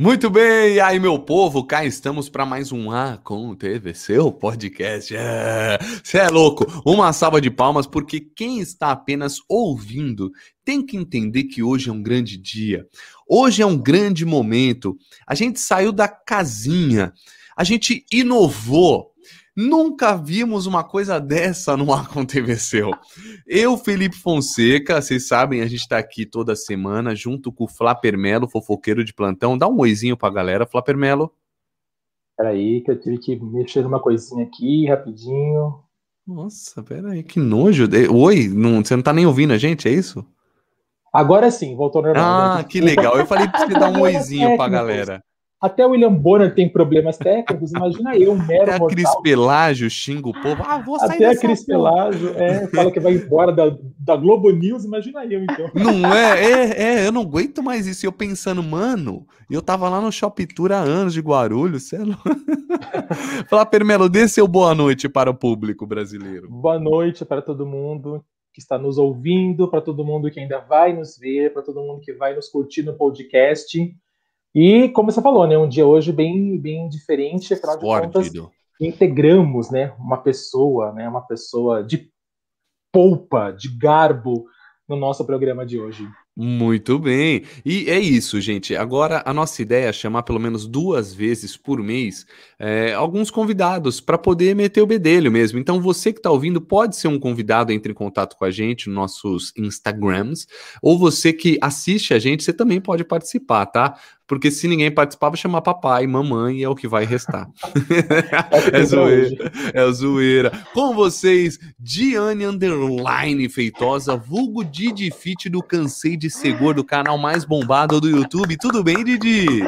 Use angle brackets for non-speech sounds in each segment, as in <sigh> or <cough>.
Muito bem, e aí, meu povo, cá estamos para mais um Acontece, seu podcast. Você é, é louco? Uma salva de palmas, porque quem está apenas ouvindo tem que entender que hoje é um grande dia. Hoje é um grande momento. A gente saiu da casinha, a gente inovou. Nunca vimos uma coisa dessa no Aconteceu. Eu, Felipe Fonseca, vocês sabem, a gente está aqui toda semana junto com o Flaper Melo, fofoqueiro de plantão. Dá um oizinho pra galera, Flaper Melo. Peraí, que eu tive que mexer numa coisinha aqui, rapidinho. Nossa, peraí, que nojo. Oi, não, você não tá nem ouvindo a gente, é isso? Agora sim, voltou normal. Ah, que legal. Eu falei pra você dar um oizinho pra galera. Até o William Bonner tem problemas técnicos, imagina eu, um mero Até a Cris Pelágio xinga o povo. Ah, vou sair Até a Cris Pelágio é, fala que vai embora da, da Globo News, imagina eu, então. Não é? É, é, eu não aguento mais isso. E eu pensando, mano, eu tava lá no Shop Tour há anos de Guarulhos, sei lá. <laughs> Fala, Permelo, dê seu boa noite para o público brasileiro. Boa noite para todo mundo que está nos ouvindo, para todo mundo que ainda vai nos ver, para todo mundo que vai nos curtir no podcast. E, como você falou, né, um dia hoje bem, bem diferente, afinal de contas, integramos né, uma pessoa, né, uma pessoa de polpa, de garbo no nosso programa de hoje. Muito bem. E é isso, gente. Agora a nossa ideia é chamar pelo menos duas vezes por mês é, alguns convidados para poder meter o bedelho mesmo. Então você que está ouvindo pode ser um convidado, entre em contato com a gente nos nossos Instagrams, ou você que assiste a gente, você também pode participar, tá? Porque se ninguém participar, vai chamar papai, mamãe e é o que vai restar. <laughs> é zoeira. É zoeira. Com vocês, Diane Underline Feitosa, vulgo Didi Fit do Cansei de Seguro, do canal mais bombado do YouTube. Tudo bem, Didi?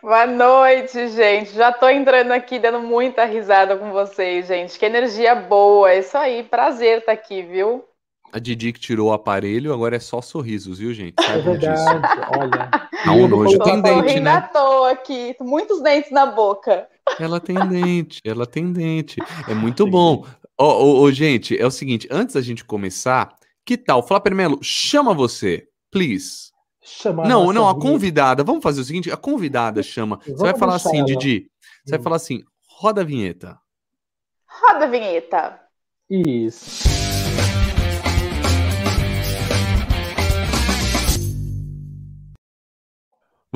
Boa noite, gente. Já tô entrando aqui dando muita risada com vocês, gente. Que energia boa. É isso aí. Prazer estar tá aqui, viu? A Didi que tirou o aparelho, agora é só sorrisos, viu, gente? É verdade, olha. <laughs> Não, hoje tem dente, né? à toa aqui, muitos dentes na boca. Ela tem <laughs> dente, ela tem dente. É muito Sim. bom. Ô, oh, oh, gente, é o seguinte, antes da gente começar, que tal? Flapper Melo, chama você, please. Chama não, não, a convidada, vamos fazer o seguinte, a convidada chama. Você vai falar assim, ela. Didi, você vai hum. falar assim, roda a vinheta. Roda a vinheta. Isso.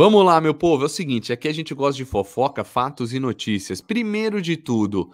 Vamos lá, meu povo. É o seguinte: aqui a gente gosta de fofoca, fatos e notícias. Primeiro de tudo,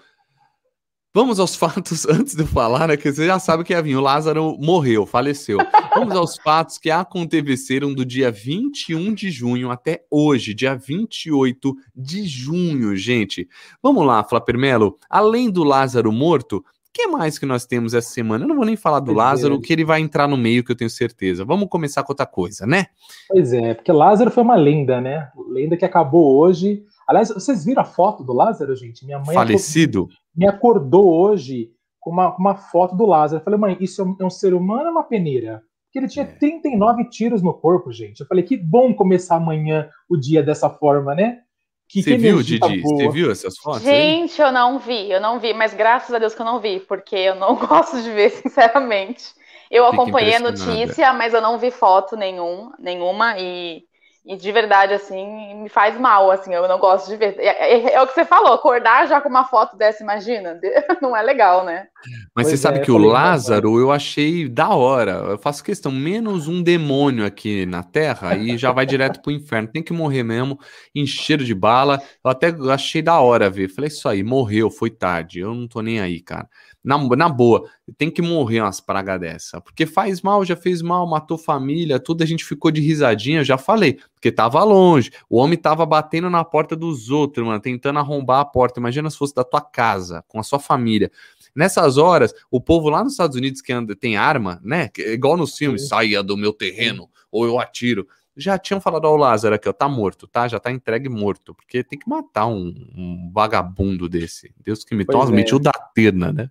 vamos aos <laughs> fatos antes de eu falar, né? Que você já sabe que ia vir. O Lázaro morreu, faleceu. Vamos aos fatos que aconteceram do dia 21 de junho até hoje, dia 28 de junho, gente. Vamos lá, Flapermelo. Além do Lázaro morto, que mais que nós temos essa semana? Eu não vou nem falar do pois Lázaro, é. que ele vai entrar no meio, que eu tenho certeza. Vamos começar com outra coisa, né? Pois é, porque Lázaro foi uma lenda, né? Lenda que acabou hoje. Aliás, vocês viram a foto do Lázaro, gente? Minha mãe falecido. Acordou, me acordou hoje com uma, uma foto do Lázaro. Eu falei, mãe, isso é um, é um ser humano ou uma peneira? Porque ele tinha é. 39 tiros no corpo, gente. Eu falei, que bom começar amanhã o dia dessa forma, né? Que Você viu, Didi? Você viu essas fotos? Gente, aí? eu não vi, eu não vi, mas graças a Deus que eu não vi, porque eu não <laughs> gosto de ver, sinceramente. Eu Fique acompanhei a notícia, mas eu não vi foto nenhum, nenhuma, e e de verdade, assim, me faz mal, assim, eu não gosto de ver. É, é, é, o que você falou, acordar já com uma foto dessa, imagina, <laughs> não é legal, né? Mas pois você sabe é, que o Lázaro eu achei da hora. Eu faço questão, menos um demônio aqui na Terra e já vai direto pro inferno. Tem que morrer mesmo, encher de bala. Eu até achei da hora ver. Falei, isso aí, morreu, foi tarde. Eu não tô nem aí, cara. Na, na boa, tem que morrer umas pragas dessa. Porque faz mal, já fez mal, matou família, tudo. A gente ficou de risadinha, já falei. Porque tava longe. O homem tava batendo na porta dos outros, mano, tentando arrombar a porta. Imagina se fosse da tua casa, com a sua família. Nessas horas, o povo lá nos Estados Unidos que anda, tem arma, né? Igual nos filmes, saia do meu terreno, ou eu atiro já tinham falado ao Lázaro aqui, ó, tá morto, tá? Já tá entregue morto, porque tem que matar um, um vagabundo desse. Deus que me toma, é. metiu da tena, né?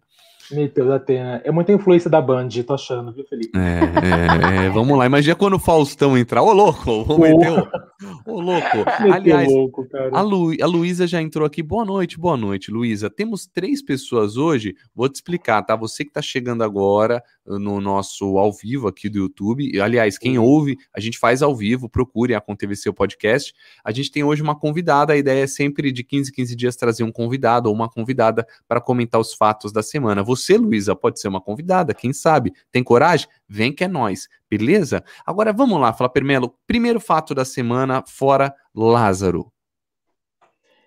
Meteu da Atena. É muita influência da Band, tô achando, viu, Felipe? É, é, é vamos lá. Imagina quando o Faustão entrar. Ô, louco! Vamos meter o... Ô, louco! <laughs> Aliás, louco, a, Lu... a Luísa já entrou aqui. Boa noite, boa noite, Luísa. Temos três pessoas hoje. Vou te explicar, tá? Você que tá chegando agora, no nosso ao vivo aqui do YouTube. Aliás, quem ouve, a gente faz ao vivo, procure a ConTVC o podcast. A gente tem hoje uma convidada, a ideia é sempre de 15 15 dias trazer um convidado ou uma convidada para comentar os fatos da semana. Você, Luísa, pode ser uma convidada, quem sabe? Tem coragem? Vem que é nós, beleza? Agora vamos lá, falar Permelo, primeiro fato da semana fora Lázaro.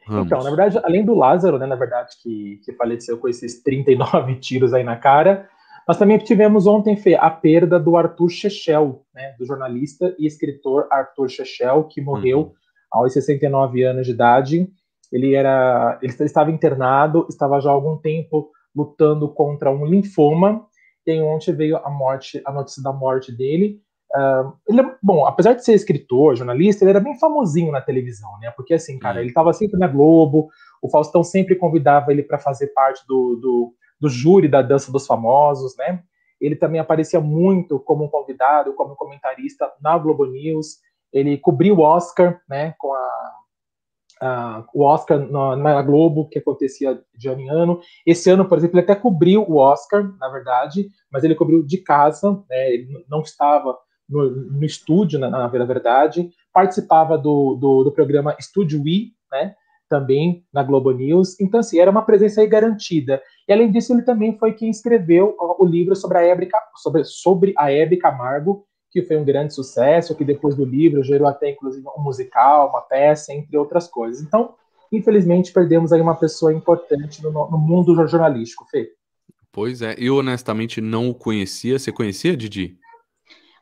Vamos. Então, na verdade, além do Lázaro, né, na verdade, que, que faleceu com esses 39 <laughs> tiros aí na cara, nós também tivemos ontem, Fê, a perda do Arthur Chechel, né, do jornalista e escritor Arthur Chechel, que morreu uhum. aos 69 anos de idade. Ele era, ele estava internado, estava já há algum tempo lutando contra um linfoma. E ontem veio a morte, a notícia da morte dele. Uh, ele, é, bom, apesar de ser escritor, jornalista, ele era bem famosinho na televisão, né? Porque assim, cara, ele estava sempre na Globo. O Faustão sempre convidava ele para fazer parte do, do do júri da Dança dos Famosos, né? Ele também aparecia muito como um convidado, como comentarista na Globo News. Ele cobriu o Oscar, né, com a, a o Oscar na, na, Globo, que acontecia de ano em ano. Esse ano, por exemplo, ele até cobriu o Oscar, na verdade, mas ele cobriu de casa, né, ele não estava no, no estúdio, na, na, verdade. Participava do, do, do programa Estúdio I, né, também na Globo News. Então, assim, era uma presença aí garantida. E além disso, ele também foi quem escreveu o livro sobre a Hebe, sobre, sobre a Hebe Camargo, que foi um grande sucesso, que depois do livro gerou até, inclusive, um musical, uma peça, entre outras coisas. Então, infelizmente, perdemos aí uma pessoa importante no, no mundo jornalístico, Fê. Pois é, eu honestamente não o conhecia. Você conhecia, Didi?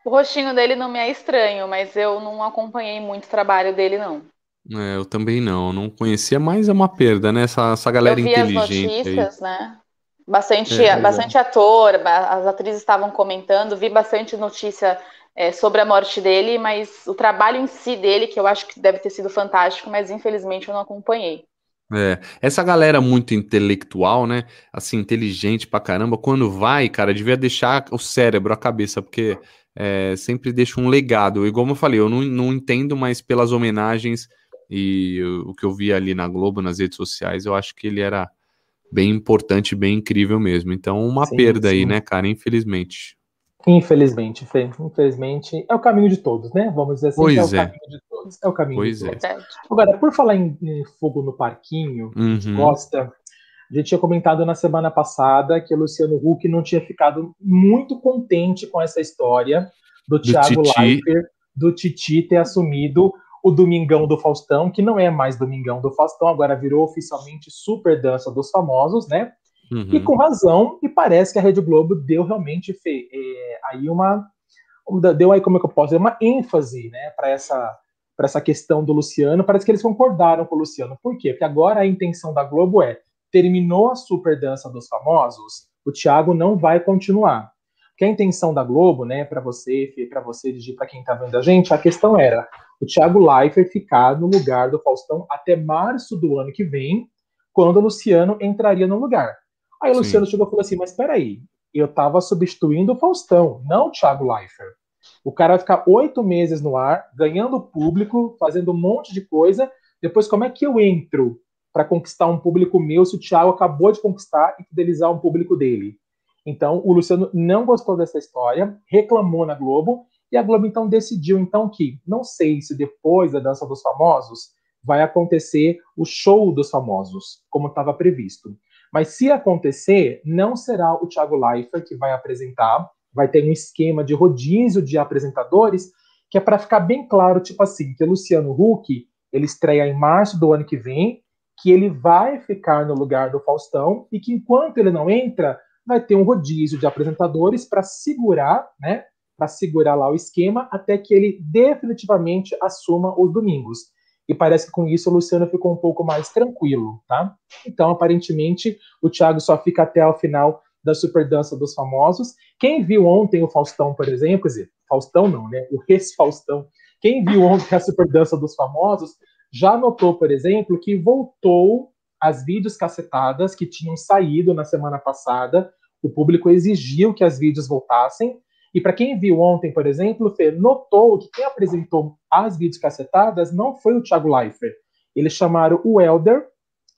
O rostinho dele não me é estranho, mas eu não acompanhei muito o trabalho dele, não. É, eu também não, não conhecia, mas é uma perda, né? Essa, essa galera eu vi inteligente. As notícias, aí. né? Bastante, é, bastante é. ator, as atrizes estavam comentando, vi bastante notícia é, sobre a morte dele, mas o trabalho em si dele, que eu acho que deve ter sido fantástico, mas infelizmente eu não acompanhei. É, essa galera muito intelectual, né? Assim, inteligente pra caramba, quando vai, cara, devia deixar o cérebro, a cabeça, porque é, sempre deixa um legado. Igual eu falei, eu não, não entendo, mas pelas homenagens e o que eu vi ali na Globo, nas redes sociais, eu acho que ele era bem importante, bem incrível mesmo. Então, uma sim, perda sim. aí, né, cara? Infelizmente. Infelizmente, Fê. Infelizmente, é o caminho de todos, né? Vamos dizer assim, pois é, é, o caminho de todos. É o caminho pois de é. todos. É. Agora, por falar em, em fogo no parquinho, uhum. a gente gosta. A gente tinha comentado na semana passada que o Luciano Huck não tinha ficado muito contente com essa história do, do Thiago Leifert, do Titi ter assumido o Domingão do Faustão, que não é mais Domingão do Faustão, agora virou oficialmente Super Dança dos Famosos, né? Uhum. E com razão, e parece que a Rede Globo deu realmente é, aí uma deu aí como é que eu posso dizer uma ênfase, né, para essa para essa questão do Luciano. Parece que eles concordaram com o Luciano. Por quê? Porque agora a intenção da Globo é terminou a Super Dança dos Famosos, o Thiago não vai continuar. Que a intenção da Globo, né, para você, para você, para quem está vendo a gente, a questão era o Thiago Leifert ficar no lugar do Faustão até março do ano que vem, quando o Luciano entraria no lugar. Aí o Sim. Luciano chegou e falou assim: Mas peraí, eu estava substituindo o Faustão, não o Thiago Leifert. O cara vai ficar oito meses no ar, ganhando público, fazendo um monte de coisa. Depois, como é que eu entro para conquistar um público meu se o Thiago acabou de conquistar e fidelizar um público dele? Então, o Luciano não gostou dessa história, reclamou na Globo e a Globo então decidiu então que, não sei se depois da Dança dos Famosos vai acontecer o show dos famosos, como estava previsto. Mas se acontecer, não será o Thiago Leifert que vai apresentar, vai ter um esquema de rodízio de apresentadores, que é para ficar bem claro, tipo assim, que o Luciano Huck, ele estreia em março do ano que vem, que ele vai ficar no lugar do Faustão e que enquanto ele não entra, vai ter um rodízio de apresentadores para segurar, né, para segurar lá o esquema até que ele definitivamente assuma os domingos. E parece que com isso o Luciano ficou um pouco mais tranquilo, tá? Então, aparentemente, o Thiago só fica até o final da Super Dança dos Famosos. Quem viu ontem o Faustão, por exemplo, quer dizer, Faustão não, né? O ex-Faustão. Quem viu ontem a Super Dança dos Famosos já notou, por exemplo, que voltou as vídeos cacetadas que tinham saído na semana passada. O público exigiu que as vídeos voltassem e para quem viu ontem, por exemplo, Fê, notou que quem apresentou as vídeos cacetadas não foi o Thiago Leifert. Eles chamaram o Elder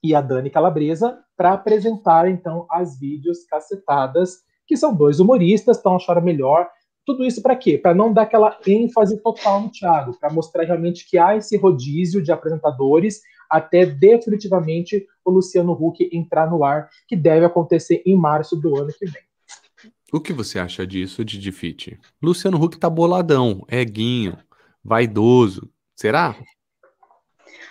e a Dani Calabresa para apresentar, então, as vídeos cacetadas que são dois humoristas, então acharam melhor. Tudo isso para quê? Para não dar aquela ênfase total no Thiago, para mostrar realmente que há esse rodízio de apresentadores até definitivamente o Luciano Huck entrar no ar, que deve acontecer em março do ano que vem. O que você acha disso, Didi Fit? Luciano Huck tá boladão, é guinho, vaidoso. Será?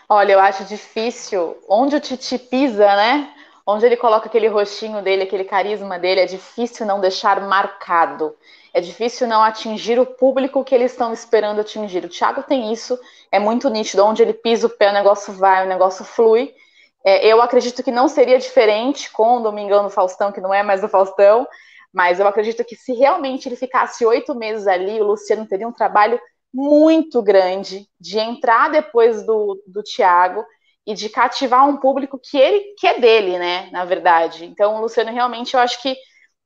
Olha, eu acho difícil. Onde o Titi pisa, né? Onde ele coloca aquele rostinho dele, aquele carisma dele, é difícil não deixar marcado. É difícil não atingir o público que eles estão esperando atingir. O Thiago tem isso, é muito nítido. Onde ele pisa o pé, o negócio vai, o negócio flui. É, eu acredito que não seria diferente com o Domingão do Faustão, que não é mais do Faustão, mas eu acredito que se realmente ele ficasse oito meses ali, o Luciano teria um trabalho muito grande de entrar depois do, do Thiago e de cativar um público que ele que é dele, né? Na verdade. Então, o Luciano realmente eu acho que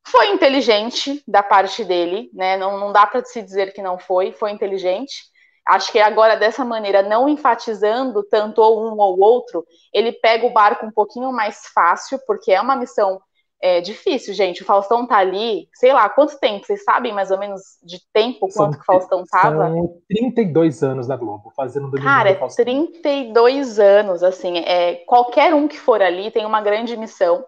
foi inteligente da parte dele, né? Não, não dá para se dizer que não foi, foi inteligente. Acho que agora, dessa maneira, não enfatizando tanto ou um ou outro, ele pega o barco um pouquinho mais fácil, porque é uma missão é difícil, gente. O Faustão tá ali, sei lá, quanto tempo? Vocês sabem mais ou menos de tempo quanto são, que o Faustão tava? São 32 anos da Globo, fazendo domingo Cara, é 32 anos, assim, é, qualquer um que for ali tem uma grande missão.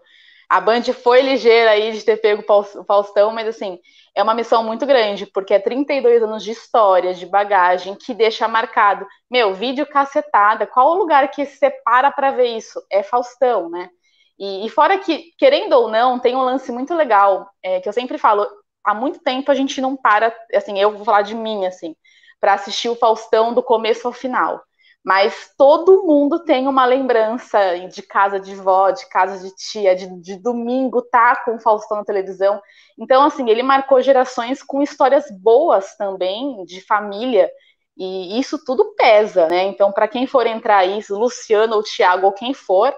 A Band foi ligeira aí de ter pego o Faustão, mas assim, é uma missão muito grande, porque é 32 anos de história, de bagagem, que deixa marcado. Meu, vídeo cacetada, qual o lugar que se separa para ver isso? É Faustão, né? E, e, fora que, querendo ou não, tem um lance muito legal, é, que eu sempre falo, há muito tempo a gente não para, assim, eu vou falar de mim, assim, para assistir o Faustão do começo ao final. Mas todo mundo tem uma lembrança de casa de vó, de casa de tia, de, de domingo tá com o Faustão na televisão. Então, assim, ele marcou gerações com histórias boas também, de família, e isso tudo pesa, né? Então, para quem for entrar aí, Luciano ou Thiago ou quem for,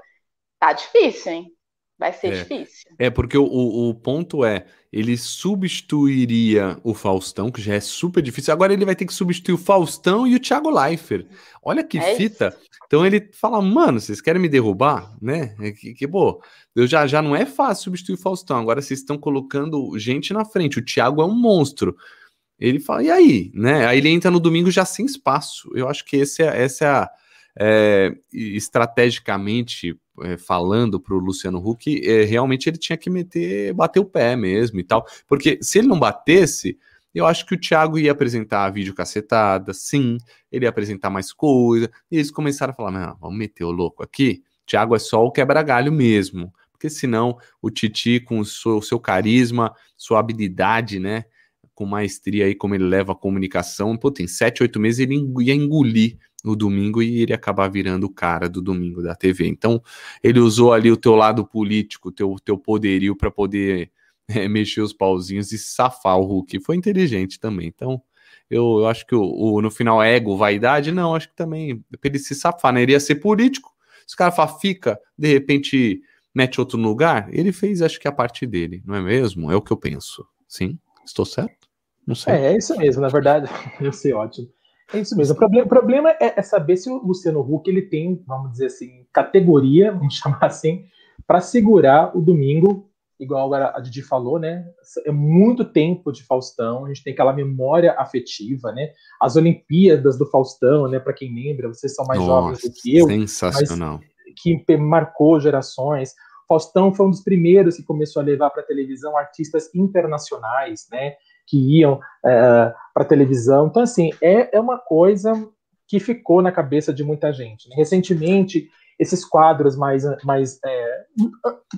Tá difícil, hein? Vai ser é. difícil. É, porque o, o, o, ponto é, ele substituiria o Faustão, que já é super difícil. Agora ele vai ter que substituir o Faustão e o Thiago Leifert. Olha que é fita. Então ele fala, mano, vocês querem me derrubar, né? É que, que pô, eu já, já não é fácil substituir o Faustão. Agora vocês estão colocando gente na frente. O Thiago é um monstro. Ele fala, e aí, né? Aí ele entra no domingo já sem espaço. Eu acho que esse é, essa é a é, estrategicamente é, falando para o Luciano Huck, é, realmente ele tinha que meter, bater o pé mesmo e tal. Porque se ele não batesse, eu acho que o Thiago ia apresentar vídeo cacetada, sim, ele ia apresentar mais coisa. E eles começaram a falar: vamos meter o louco aqui. Thiago é só o quebra-galho mesmo. Porque senão o Titi, com o seu, o seu carisma, sua habilidade, né? Com maestria aí, como ele leva a comunicação, pô, tem sete, oito meses ele ia engolir no domingo e ele acabar virando o cara do domingo da TV. Então, ele usou ali o teu lado político, o teu, teu poderio para poder é, <laughs> mexer os pauzinhos e safar o Hulk. Foi inteligente também. Então, eu, eu acho que o, o, no final, ego, vaidade, não, acho que também para ele se safar, né? Ele ia ser político. Se o cara fala, fica, de repente mete outro lugar, ele fez, acho que a parte dele, não é mesmo? É o que eu penso. Sim? Estou certo? Não sei. É, é isso mesmo, na verdade, <laughs> eu sei ótimo. É isso mesmo. O problema, o problema é, é, saber se o Luciano Huck ele tem, vamos dizer assim, categoria, vamos <laughs> chamar assim, para segurar o domingo, igual agora a Didi falou, né? É muito tempo de Faustão, a gente tem aquela memória afetiva, né? As Olimpíadas do Faustão, né? Para quem lembra, vocês são mais Nossa, jovens do que eu. Sensacional. que marcou gerações. Faustão foi um dos primeiros que começou a levar para a televisão artistas internacionais, né? Que iam é, para televisão. Então, assim, é, é uma coisa que ficou na cabeça de muita gente. Né? Recentemente, esses quadros mais, mais é,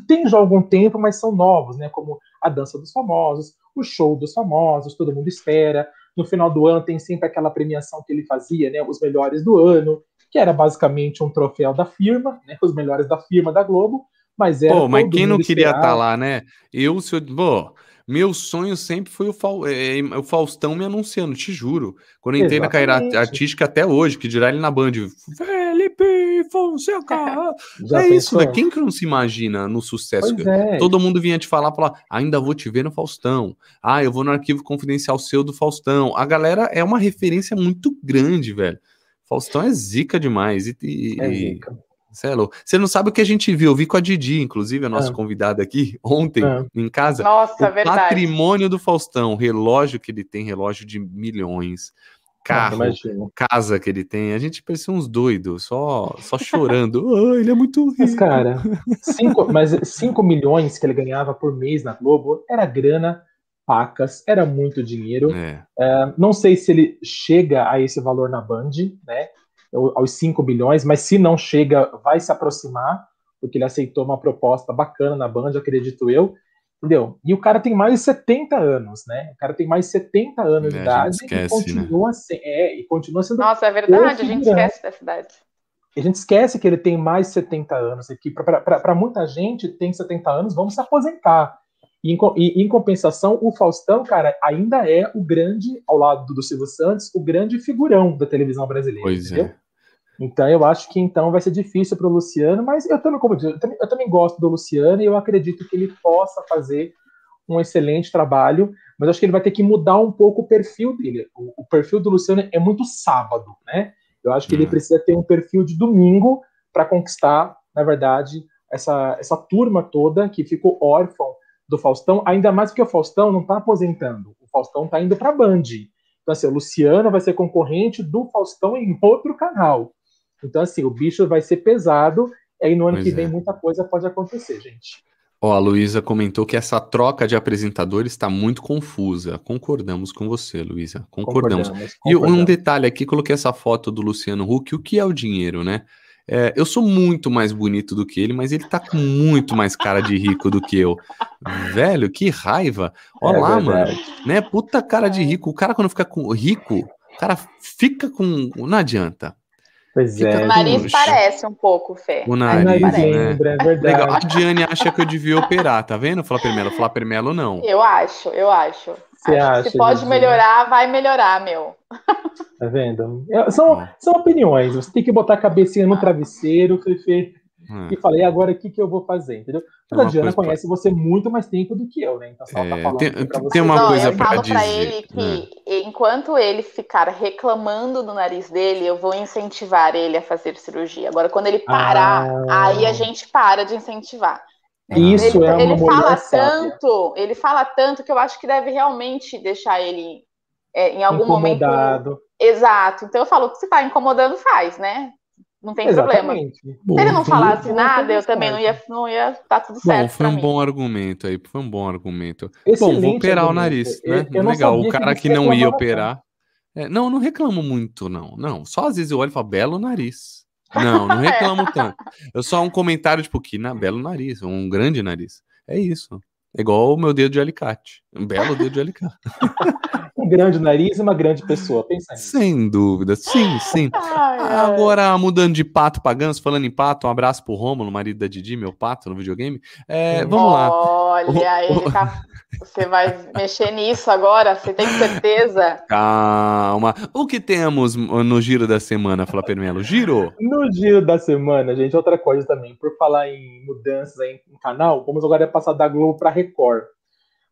tem já algum tempo, mas são novos, né? Como a dança dos famosos, o show dos famosos, todo mundo espera. No final do ano tem sempre aquela premiação que ele fazia, né? Os melhores do ano, que era basicamente um troféu da firma, né? Os melhores da firma da Globo. Mas era. Pô, mas quem não queria estar tá lá, né? Eu, se eu. Pô, meu sonho sempre foi o, Fa... é, o Faustão me anunciando, te juro. Quando eu entrei Exatamente. na carreira artística até hoje, que dirá ele na Band, Felipe Fonseca. <laughs> é pensou? isso, né? Quem que não se imagina no sucesso? É. Todo mundo vinha te falar, falar, ainda vou te ver no Faustão. Ah, eu vou no arquivo confidencial seu do Faustão. A galera é uma referência muito grande, velho. Faustão é zica demais. E, e, é zica. Você é louco. Você não sabe o que a gente viu. Eu vi com a Didi, inclusive, a nossa ah. convidada aqui, <laughs> ontem, ah. em casa. Nossa, o verdade. patrimônio do Faustão, relógio que ele tem, relógio de milhões carro, casa que ele tem. A gente parecia uns doidos, só, só chorando. oh, <laughs> ele é muito rico. Mas, cara, cinco, mas 5 milhões que ele ganhava por mês na Globo era grana, pacas, era muito dinheiro. É. É, não sei se ele chega a esse valor na Band, né? Aos 5 bilhões, mas se não chega, vai se aproximar, porque ele aceitou uma proposta bacana na Band, acredito eu. Entendeu? E o cara tem mais de 70 anos, né? O cara tem mais de 70 anos é, de idade esquece, e continua, né? se, é, e continua sendo. Nossa, é verdade, a gente esquece dessa idade. A gente esquece que ele tem mais de 70 anos, e que para muita gente tem 70 anos, vamos se aposentar. E em, compensação, o Faustão, cara, ainda é o grande, ao lado do Silvio Santos, o grande figurão da televisão brasileira. Pois entendeu? é. Então eu acho que então vai ser difícil para o Luciano, mas eu também, como eu, disse, eu, também, eu também gosto do Luciano e eu acredito que ele possa fazer um excelente trabalho, mas acho que ele vai ter que mudar um pouco o perfil dele. O, o perfil do Luciano é muito sábado, né? Eu acho que ele hum. precisa ter um perfil de domingo para conquistar, na verdade, essa, essa turma toda que ficou órfão do Faustão, ainda mais porque o Faustão não está aposentando, o Faustão está indo para a Band. Então, assim, o Luciano vai ser concorrente do Faustão em outro canal. Então, assim, o bicho vai ser pesado, e aí no ano pois que vem é. muita coisa pode acontecer, gente. Ó, a Luísa comentou que essa troca de apresentadores está muito confusa. Concordamos com você, Luísa. Concordamos. Concordamos, concordamos. E um detalhe aqui, coloquei essa foto do Luciano Huck. O que é o dinheiro, né? É, eu sou muito mais bonito do que ele, mas ele tá com muito mais cara de rico do que eu. Velho, que raiva. Olha é lá, mano. Né? Puta cara de rico. O cara, quando fica com rico, o cara fica com. Não adianta. Pois é. O nariz parece um pouco, Fê. O nariz, o nariz lembra, é verdade. Legal. A Diane acha que eu devia operar, tá vendo? Flávio Melo, Flávio Melo não. Eu acho, eu acho. Você acha, se pode melhorar, vai melhorar, meu. Tá vendo? São, são opiniões. Você tem que botar a cabecinha no travesseiro, Fefe, hum. e falei, agora o que, que eu vou fazer, entendeu? a Diana conhece pra... você muito mais tempo do que eu, né? Então, ela tá é, tá tem, tem uma Não, coisa para dizer. Eu falo pra ele que né? enquanto ele ficar reclamando do nariz dele, eu vou incentivar ele a fazer cirurgia. Agora, quando ele parar, ah. aí a gente para de incentivar. Isso ele, é uma ele fala tanto, ele fala tanto que eu acho que deve realmente deixar ele é, em algum Incomodado. momento. Exato. Então eu falo que se tá incomodando, faz, né? Não tem Exatamente. problema. Bom, Se ele não falasse nada, eu também não ia, não ia tá tudo certo. Bom, foi um mim. bom argumento aí, foi um bom argumento. Excelente bom, vou operar argumento. o nariz, né? Eu, eu Legal, o cara que, que não ia operar. É, não, não reclamo muito, não. Não, só às vezes eu olho e falo, belo nariz. Não, não <laughs> reclamo tanto. Eu só um comentário, tipo, que na belo nariz, um grande nariz. É isso. É igual o meu dedo de alicate. Um belo dedo de alicate. <laughs> um grande nariz e uma grande pessoa, pensa nisso. Sem dúvida, sim, sim. <laughs> Ai, Agora, mudando de pato pra ganso, falando em pato, um abraço pro Romulo, marido da Didi, meu pato no videogame. É, vamos lá. Olha, ele tá você vai mexer nisso agora? Você tem certeza? Calma. O que temos no giro da semana, Flávio Melo? Giro? No giro da semana, gente, outra coisa também. Por falar em mudanças aí em canal, vamos agora passar da Globo para Record.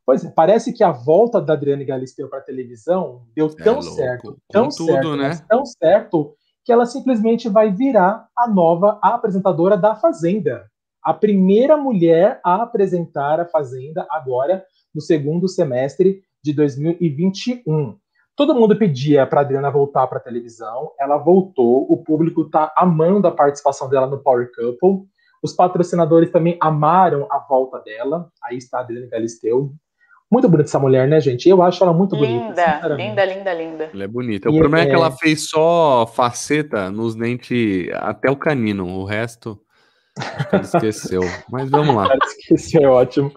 Pois é, parece que a volta da Adriane Galisteu para televisão deu é tão é certo, tão tudo, certo, né? tão certo que ela simplesmente vai virar a nova apresentadora da Fazenda. A primeira mulher a apresentar a Fazenda agora no segundo semestre de 2021. Todo mundo pedia para Adriana voltar para a televisão, ela voltou, o público está amando a participação dela no Power Couple, os patrocinadores também amaram a volta dela, aí está a Adriana Galisteu. Muito bonita essa mulher, né, gente? Eu acho ela muito linda, bonita. Linda, linda, linda. Ela é bonita. O e problema é... é que ela fez só faceta nos dentes até o canino, o resto ele esqueceu. <laughs> Mas vamos lá. Esqueceu, é ótimo.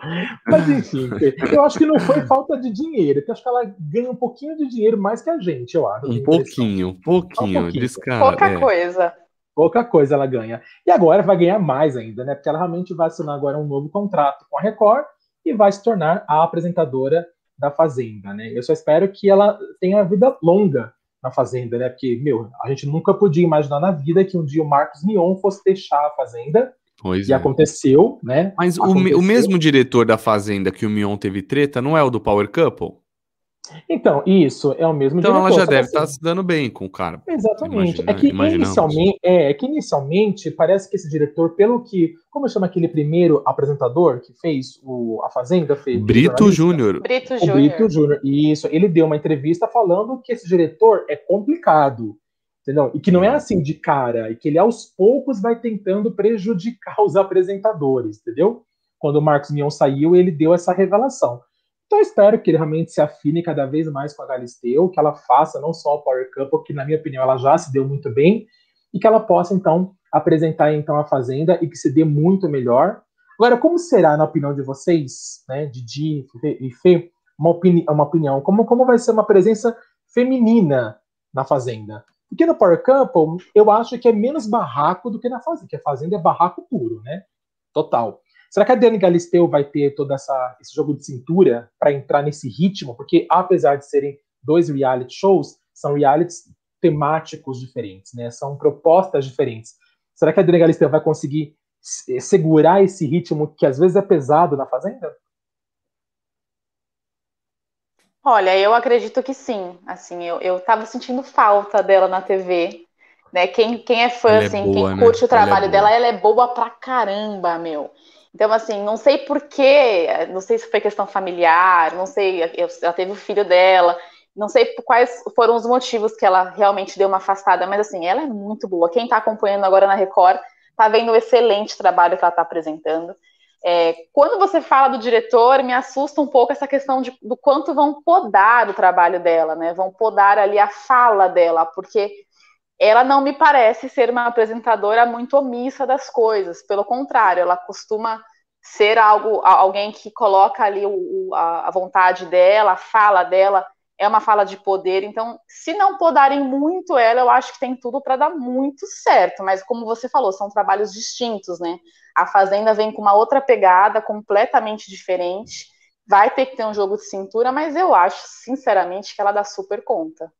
Mas enfim, <laughs> eu acho que não foi falta de dinheiro, eu acho que ela ganha um pouquinho de dinheiro mais que a gente, eu acho. Um pouquinho, um pouquinho, um pouquinho. Pouca é. coisa. Pouca coisa ela ganha. E agora vai ganhar mais ainda, né? Porque ela realmente vai assinar agora um novo contrato com a Record e vai se tornar a apresentadora da Fazenda, né? Eu só espero que ela tenha vida longa na Fazenda, né? Porque, meu, a gente nunca podia imaginar na vida que um dia o Marcos Mion fosse deixar a Fazenda. Pois e é. aconteceu, né? Mas aconteceu. O, o mesmo diretor da Fazenda que o Mion teve treta não é o do Power Couple? Então, isso é o mesmo Então diretor, ela já deve estar tá se dando bem com o cara. Exatamente. Imagina, é, que inicialmente, é, é, que inicialmente parece que esse diretor, pelo que. Como chama aquele primeiro apresentador que fez o, a Fazenda? Fez, Brito Júnior. Brito Júnior. Brito Júnior. Isso. Ele deu uma entrevista falando que esse diretor é complicado. Entendeu? E que não é assim de cara, e que ele aos poucos vai tentando prejudicar os apresentadores, entendeu? Quando o Marcos Mion saiu, ele deu essa revelação. Então espero que ele realmente se afine cada vez mais com a Galisteu, que ela faça não só o Power Couple, que na minha opinião ela já se deu muito bem, e que ela possa então apresentar então a Fazenda e que se dê muito melhor. Agora, como será, na opinião de vocês, né, Didi e Fê, uma, opini uma opinião, como, como vai ser uma presença feminina na Fazenda? Porque no Power Couple, eu acho que é menos barraco do que na Fazenda, que a Fazenda é barraco puro, né? Total. Será que a Dani Galisteu vai ter todo essa, esse jogo de cintura para entrar nesse ritmo? Porque, apesar de serem dois reality shows, são realities temáticos diferentes, né? São propostas diferentes. Será que a Dani Galisteu vai conseguir eh, segurar esse ritmo que às vezes é pesado na Fazenda? Olha, eu acredito que sim. Assim, eu, eu tava sentindo falta dela na TV. Né? Quem, quem é fã, ela é assim, é boa, quem né? curte o trabalho ela é dela, ela é boa pra caramba, meu. Então, assim, não sei porquê, não sei se foi questão familiar, não sei, ela teve o filho dela, não sei quais foram os motivos que ela realmente deu uma afastada, mas assim, ela é muito boa. Quem está acompanhando agora na Record está vendo o excelente trabalho que ela está apresentando. É, quando você fala do diretor, me assusta um pouco essa questão de, do quanto vão podar o trabalho dela, né? Vão podar ali a fala dela, porque ela não me parece ser uma apresentadora muito omissa das coisas. Pelo contrário, ela costuma ser algo, alguém que coloca ali o, a, vontade dela, a fala dela é uma fala de poder. Então, se não podarem muito ela, eu acho que tem tudo para dar muito certo. Mas como você falou, são trabalhos distintos, né? A Fazenda vem com uma outra pegada completamente diferente. Vai ter que ter um jogo de cintura, mas eu acho, sinceramente, que ela dá super conta.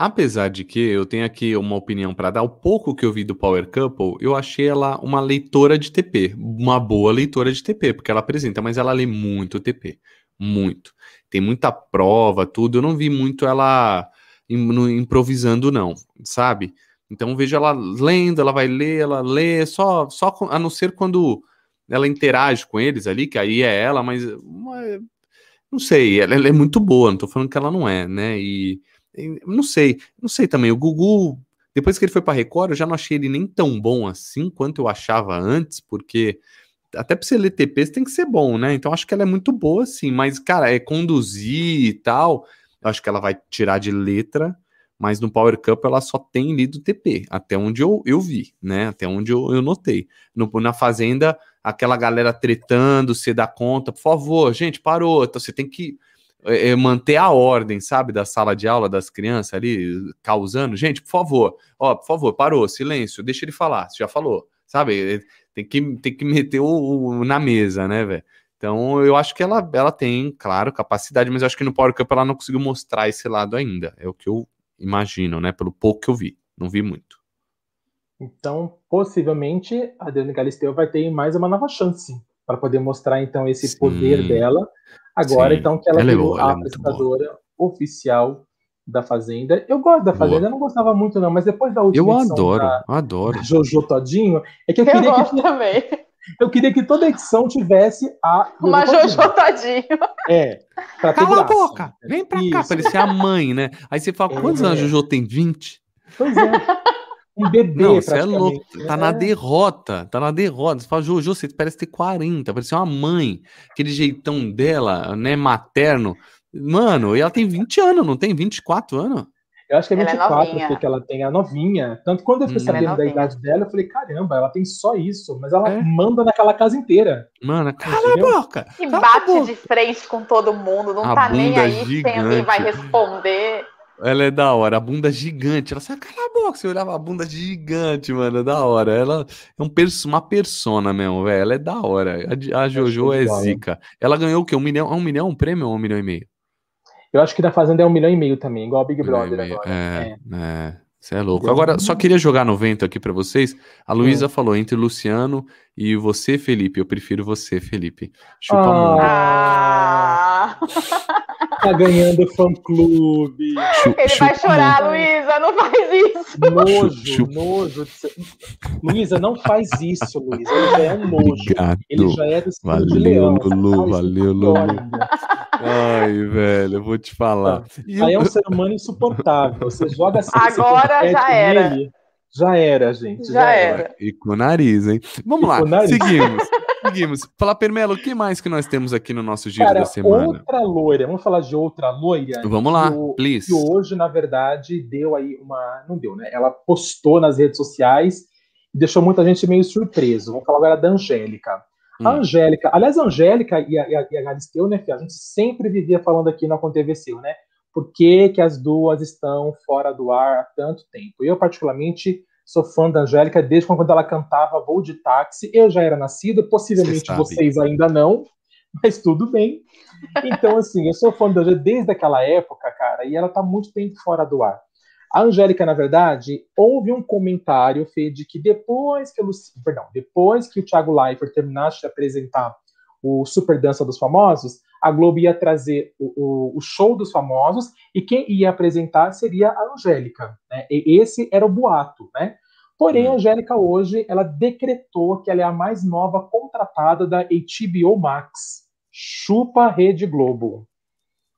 Apesar de que eu tenho aqui uma opinião para dar, o pouco que eu vi do Power Couple, eu achei ela uma leitora de TP, uma boa leitora de TP, porque ela apresenta, mas ela lê muito TP, muito. Tem muita prova, tudo. Eu não vi muito ela improvisando, não, sabe? Então vejo ela lendo, ela vai ler, ela lê, só, só a não ser quando ela interage com eles ali, que aí é ela, mas não sei, ela, ela é muito boa, não tô falando que ela não é, né? E não sei, não sei também. O Gugu, depois que ele foi para Record, eu já não achei ele nem tão bom assim quanto eu achava antes, porque até para você ler TP você tem que ser bom, né? Então acho que ela é muito boa, sim, mas, cara, é conduzir e tal. Eu acho que ela vai tirar de letra, mas no Power Cup ela só tem lido TP, até onde eu, eu vi, né? Até onde eu, eu notei. No, na Fazenda, aquela galera tretando, você dá conta, por favor, gente, parou. Então você tem que é, é, manter a ordem, sabe, da sala de aula das crianças ali, causando. Gente, por favor, ó, por favor, parou, silêncio, deixa ele falar, você já falou, sabe? É, tem que, tem que meter o, o na mesa, né, velho? Então, eu acho que ela, ela tem, claro, capacidade, mas eu acho que no Power Cup ela não conseguiu mostrar esse lado ainda. É o que eu imagino, né? Pelo pouco que eu vi. Não vi muito. Então, possivelmente, a Adriana Galisteu vai ter mais uma nova chance para poder mostrar, então, esse Sim. poder dela Agora, Sim, então, que ela, ela é virou é a apresentadora oficial da Fazenda. Eu gosto da Fazenda, boa. eu não gostava muito, não, mas depois da última eu adoro, da, adoro. Jojo Todinho, é que eu, eu queria que. também. <laughs> Eu queria que toda edição tivesse a. Uma Jojo Todinho. É. Cala graça, a boca! Vem pra Isso. cá, parecia a mãe, né? Aí você fala, quantos é. anos a Jojo tem? 20? Pois é. Um bebê. Não, você é louco. Tá é. na derrota. Tá na derrota. Você fala, Jojo, você parece ter 40, parece uma mãe. Aquele jeitão dela, né, materno. Mano, e ela tem 20 anos, não tem 24 anos? Eu acho que é 24 é que ela tem, a novinha. Tanto quando eu fiquei hum, sabendo é da idade dela, eu falei, caramba, ela tem só isso, mas ela é. manda naquela casa inteira. Mano, cala a boca! E bate de frente com todo mundo, não a tá nem aí gigante. sem alguém vai responder. Ela é da hora, a bunda gigante. Ela sai, cala a boca, você olhava a bunda gigante, mano, é da hora. Ela é um pers uma persona mesmo, velho. Ela é da hora. A, a Jojo é zica. Ela ganhou o quê? Um milhão, um milhão, um prêmio ou um milhão e meio? Eu acho que da Fazenda é um milhão e meio também, igual a Big Brother agora. É, é. é. Você é louco. Agora, só queria jogar no vento aqui para vocês. A Luísa hum. falou entre Luciano e você, Felipe. Eu prefiro você, Felipe. Chupa ah. muito. <laughs> tá ganhando fã-clube. Ele vai chorar, Luísa, não faz isso. Nojo, nojo. Luísa, não faz isso, Luísa. Ele já é um nojo. Obrigado. Ele já é do Valeu, de leão. Lulu, valeu, Lulu. Ai, velho, eu vou te falar. Aí é um ser humano insuportável. Você joga assim. Agora já era. Nele, já era, gente. Já, já era. era. E com o nariz, hein? Vamos e lá, seguimos. <laughs> seguimos. Fala, Permelo, o que mais que nós temos aqui no nosso giro Cara, da semana? Outra loira. Vamos falar de outra loira? Vamos lá, que, please. Que hoje, na verdade, deu aí uma. Não deu, né? Ela postou nas redes sociais e deixou muita gente meio surpreso. Vamos falar agora da Angélica. Hum. A Angélica, aliás, a Angélica e a, e a, e a Galisteu, né, a gente sempre vivia falando aqui no Aconteceu, né? Por que, que as duas estão fora do ar há tanto tempo? Eu, particularmente, sou fã da Angélica desde quando ela cantava Voo de Táxi. Eu já era nascido, possivelmente vocês ainda não, mas tudo bem. Então, assim, eu sou fã da Angélica desde aquela época, cara, e ela tá muito tempo fora do ar. A Angélica, na verdade, houve um comentário, Fê, de que depois que, eu, perdão, depois que o Thiago Leifert terminasse de apresentar o Super Dança dos Famosos, a Globo ia trazer o, o, o, show dos famosos e quem ia apresentar seria a Angélica. Né? E esse era o boato, né? Porém, a hum. Angélica hoje ela decretou que ela é a mais nova contratada da HBO Max. Chupa a Rede Globo.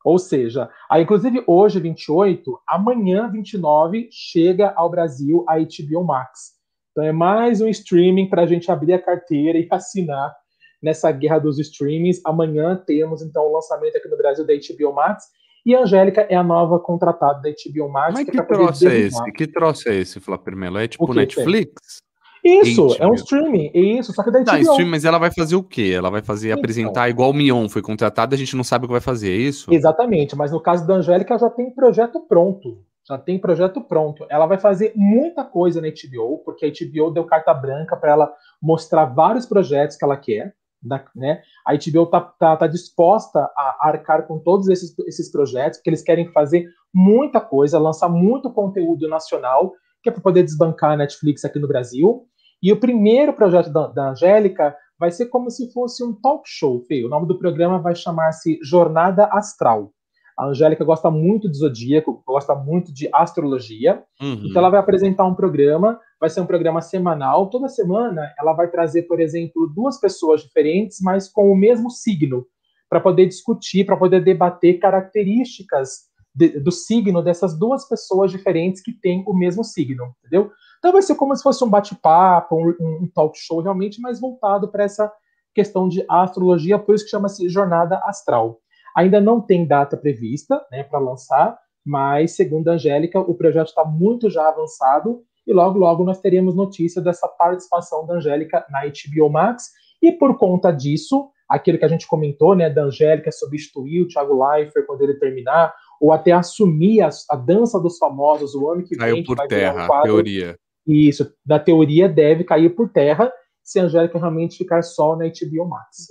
Ou seja, a, inclusive hoje, 28, amanhã, 29, chega ao Brasil a HBO Max. Então é mais um streaming para a gente abrir a carteira e assinar nessa guerra dos streamings. Amanhã temos então o lançamento aqui no Brasil da HBO Max. E a Angélica é a nova contratada da HBO Max. Mas que, que troço é esse? Que troço é esse, Flávio Melo? É tipo Netflix? Isso, HBO. é um streaming, isso, só que da HBO. Tá, streaming, mas ela vai fazer o quê? Ela vai fazer, então, apresentar igual o Mion foi contratada, a gente não sabe o que vai fazer, é isso? Exatamente, mas no caso da Angélica já tem projeto pronto, já tem projeto pronto. Ela vai fazer muita coisa na HBO, porque a HBO deu carta branca para ela mostrar vários projetos que ela quer, da, né? A HBO está tá, tá disposta a arcar com todos esses, esses projetos, porque eles querem fazer muita coisa, lançar muito conteúdo nacional, que é para poder desbancar a Netflix aqui no Brasil. E o primeiro projeto da, da Angélica vai ser como se fosse um talk show, Fê. O nome do programa vai chamar-se Jornada Astral. A Angélica gosta muito de zodíaco, gosta muito de astrologia. Uhum. Então ela vai apresentar um programa, vai ser um programa semanal. Toda semana ela vai trazer, por exemplo, duas pessoas diferentes, mas com o mesmo signo, para poder discutir, para poder debater características de, do signo dessas duas pessoas diferentes que têm o mesmo signo, entendeu? Então vai ser como se fosse um bate-papo, um, um talk show realmente mais voltado para essa questão de astrologia, por isso que chama-se Jornada Astral. Ainda não tem data prevista né, para lançar, mas, segundo a Angélica, o projeto está muito já avançado e logo, logo nós teremos notícia dessa participação da Angélica na HBO Max. E por conta disso, aquilo que a gente comentou, né, da Angélica substituir o Thiago Leifert quando ele terminar, ou até assumir a, a dança dos famosos o ano que Caiu vem. Caiu por terra, um quadro, teoria. Isso, da teoria deve cair por terra se a Angélica realmente ficar só na HBO Max.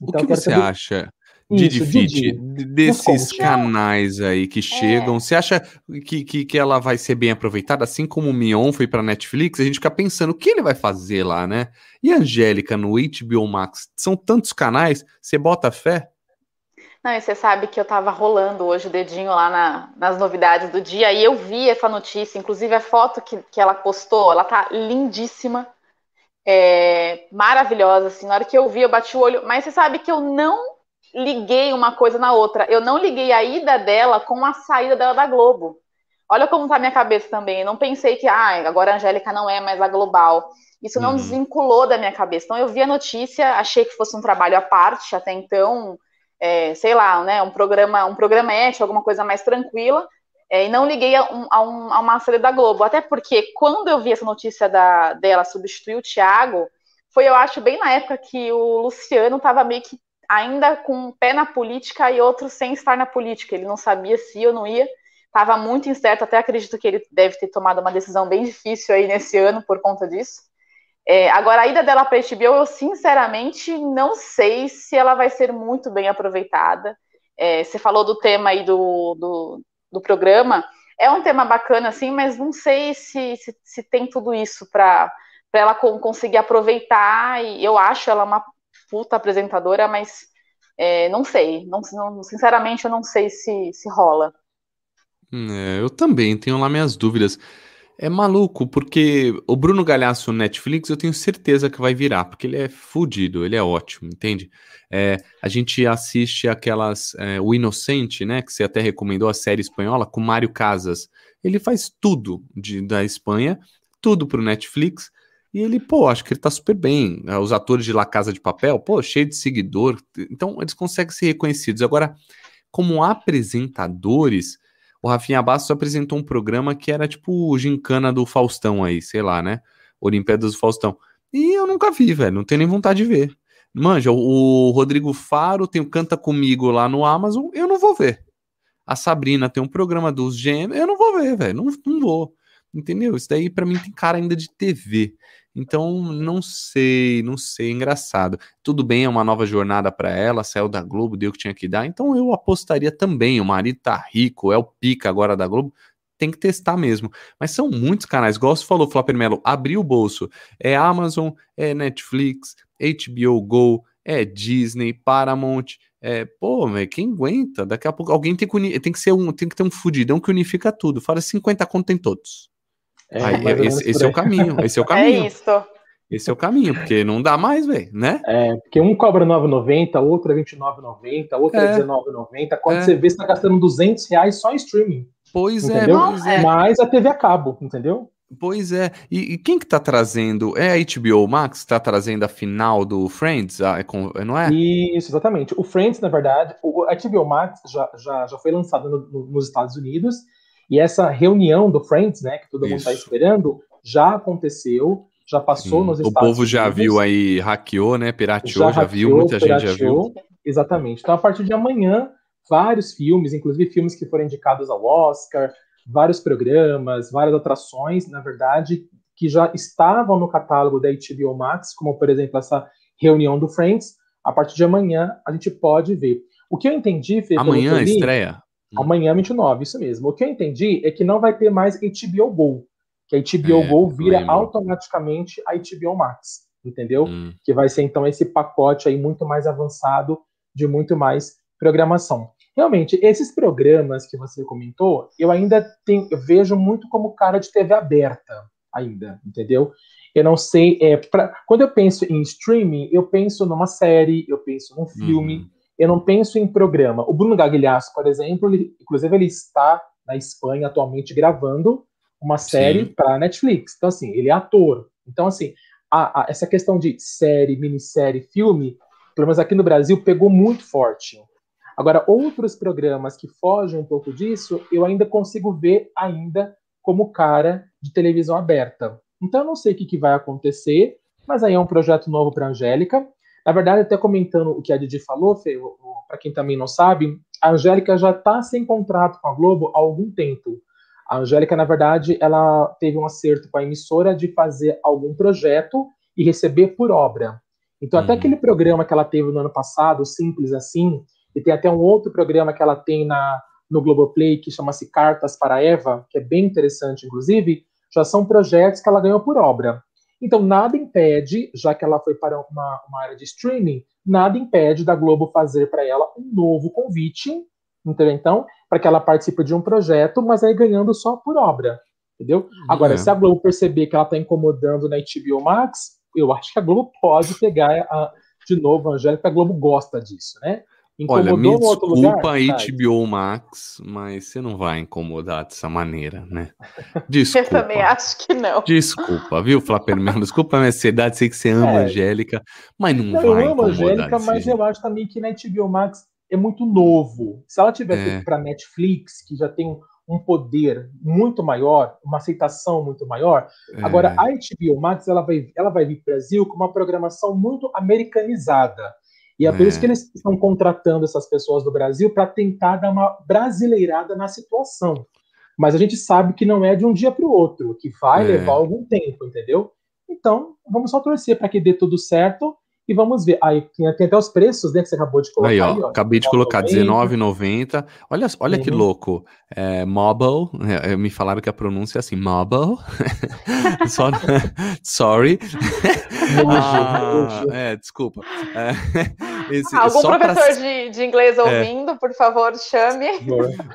Então, o que você saber... acha Didi Fit, desses canais aí que chegam, é. você acha que, que, que, ela vai ser bem aproveitada, assim como o Mion foi para Netflix? A gente fica pensando o que ele vai fazer lá, né? E a Angélica no HBO Max, são tantos canais, você bota fé? Não, e você sabe que eu tava rolando hoje o dedinho lá na, nas novidades do dia e eu vi essa notícia, inclusive a foto que, que ela postou, ela tá lindíssima, é, maravilhosa, assim, na hora que eu vi eu bati o olho, mas você sabe que eu não liguei uma coisa na outra. Eu não liguei a ida dela com a saída dela da Globo. Olha como tá a minha cabeça também. Eu não pensei que ah, agora a Angélica não é mais a global. Isso não uhum. desvinculou da minha cabeça. Então eu vi a notícia, achei que fosse um trabalho à parte até então, é, sei lá, né, um programa, um programa ético, alguma coisa mais tranquila. É, e não liguei a, um, a, um, a, uma série da Globo. Até porque quando eu vi essa notícia da, dela substituir o Thiago, foi, eu acho, bem na época que o Luciano estava meio que ainda com um pé na política e outro sem estar na política. Ele não sabia se ou não ia, estava muito incerto. Até acredito que ele deve ter tomado uma decisão bem difícil aí nesse ano por conta disso. É, agora, a ida dela para a HBO, eu sinceramente não sei se ela vai ser muito bem aproveitada. É, você falou do tema aí do, do, do, programa. É um tema bacana, assim, mas não sei se, se, se tem tudo isso para ela conseguir aproveitar. E eu acho ela uma puta apresentadora, mas É, não sei, não, não, sinceramente eu não sei se, se rola. É, eu também tenho lá minhas dúvidas. É maluco, porque o Bruno Galhaço Netflix eu tenho certeza que vai virar, porque ele é fudido, ele é ótimo, entende? É, a gente assiste aquelas. É, o Inocente, né? Que você até recomendou a série espanhola, com Mário Casas. Ele faz tudo de, da Espanha, tudo pro Netflix. E ele, pô, acho que ele tá super bem. É, os atores de La Casa de Papel, pô, cheio de seguidor. Então, eles conseguem ser reconhecidos. Agora, como apresentadores o Rafinha Bastos apresentou um programa que era tipo gincana do Faustão aí, sei lá, né? Olimpíadas do Faustão. E eu nunca vi, velho, não tenho nem vontade de ver. Manja, o Rodrigo Faro tem o Canta Comigo lá no Amazon, eu não vou ver. A Sabrina tem um programa dos gêmeos, eu não vou ver, velho, não, não vou. Entendeu? Isso daí para mim tem cara ainda de TV. Então, não sei, não sei, engraçado. Tudo bem, é uma nova jornada para ela, saiu da Globo, deu o que tinha que dar. Então, eu apostaria também. O marido tá rico, é o pica agora da Globo. Tem que testar mesmo. Mas são muitos canais. Gosto falou, Flapper Melo, abriu o bolso. É Amazon, é Netflix, HBO Go, é Disney, Paramount. É, pô, véio, quem aguenta? Daqui a pouco alguém tem que, tem que ser um, tem que ter um fudidão que unifica tudo. Fala 50 conto em todos. É, Aí, esse, esse é o caminho, esse é o <laughs> é caminho. É isso. Esse é o caminho, porque não dá mais, velho, né? É, porque um cobra 9,90, outro é 29,90, outro é, é 19,90. Quando é. você vê, você tá gastando 200 reais só em streaming. Pois é, entendeu? é, pois é. Mas a TV a cabo, entendeu? Pois é. E, e, quem que tá trazendo? É a HBO Max que tá trazendo a final do Friends, ah, é não é? Isso, exatamente. O Friends, na verdade, o, a HBO Max já, já, já foi lançado no, no, nos Estados Unidos e essa reunião do Friends, né, que todo mundo está esperando, já aconteceu, já passou hum, nos Estados Unidos. O povo já Unidos. viu aí, hackeou, né, pirateou, já, já hackeou, viu, muita pirateou, gente já viu. Exatamente. Então, a partir de amanhã, vários filmes, inclusive filmes que foram indicados ao Oscar, vários programas, várias atrações, na verdade, que já estavam no catálogo da HBO Max, como, por exemplo, essa reunião do Friends, a partir de amanhã a gente pode ver. O que eu entendi, Fê, Amanhã estreia? Hum. Amanhã, 29, isso mesmo. O que eu entendi é que não vai ter mais HBO Go. Que a HBO é, Go vira lembro. automaticamente a HBO Max. Entendeu? Hum. Que vai ser então esse pacote aí muito mais avançado de muito mais programação. Realmente, esses programas que você comentou, eu ainda tenho, eu vejo muito como cara de TV aberta, ainda, entendeu? Eu não sei, é, pra, quando eu penso em streaming, eu penso numa série, eu penso num filme, hum eu não penso em programa. O Bruno Gagliasso, por exemplo, ele, inclusive ele está na Espanha atualmente gravando uma série para Netflix. Então, assim, ele é ator. Então, assim, a, a, essa questão de série, minissérie, filme, pelo menos aqui no Brasil, pegou muito forte. Agora, outros programas que fogem um pouco disso, eu ainda consigo ver ainda como cara de televisão aberta. Então, eu não sei o que, que vai acontecer, mas aí é um projeto novo para Angélica. Na verdade, até comentando o que a Didi falou, para quem também não sabe, a Angélica já está sem contrato com a Globo há algum tempo. A Angélica, na verdade, ela teve um acerto com a emissora de fazer algum projeto e receber por obra. Então, uhum. até aquele programa que ela teve no ano passado, Simples Assim, e tem até um outro programa que ela tem na, no Globoplay que chama-se Cartas para Eva, que é bem interessante, inclusive, já são projetos que ela ganhou por obra. Então, nada impede, já que ela foi para uma, uma área de streaming, nada impede da Globo fazer para ela um novo convite, entendeu? Então, para que ela participe de um projeto, mas aí ganhando só por obra, entendeu? Agora, é. se a Globo perceber que ela está incomodando na HBO Max, eu acho que a Globo pode pegar a, de novo a Angélica, a Globo gosta disso, né? Olha, me desculpa lugar, HBO Max, mas você não vai incomodar dessa maneira, né? Desculpa. <laughs> Eu também acho que não. Desculpa, viu, Flaperman? Desculpa a minha ansiedade, sei que você ama é. a Angélica, mas não, não vai Eu amo a Angélica, mas jeito. eu acho também que na HBO Max é muito novo. Se ela tivesse é. para Netflix, que já tem um poder muito maior, uma aceitação muito maior. É. Agora, a HBO Max ela vai, ela vai vir para o Brasil com uma programação muito americanizada. E é, é por isso é. que eles estão contratando essas pessoas do Brasil para tentar dar uma brasileirada na situação. Mas a gente sabe que não é de um dia para o outro, que vai é. levar algum tempo, entendeu? Então, vamos só torcer para que dê tudo certo e vamos ver. Aí tem, tem, até os preços, né, que você acabou de colocar. Aí, ó, aí, ó acabei de colocar R$19,90. Olha, olha uhum. que louco. É, mobile, é, me falaram que a pronúncia é assim, mobile. Só, sorry. ah, é, desculpa. É, Esse, Algum professor pra... de, de inglês é. ouvindo, é. por favor, chame.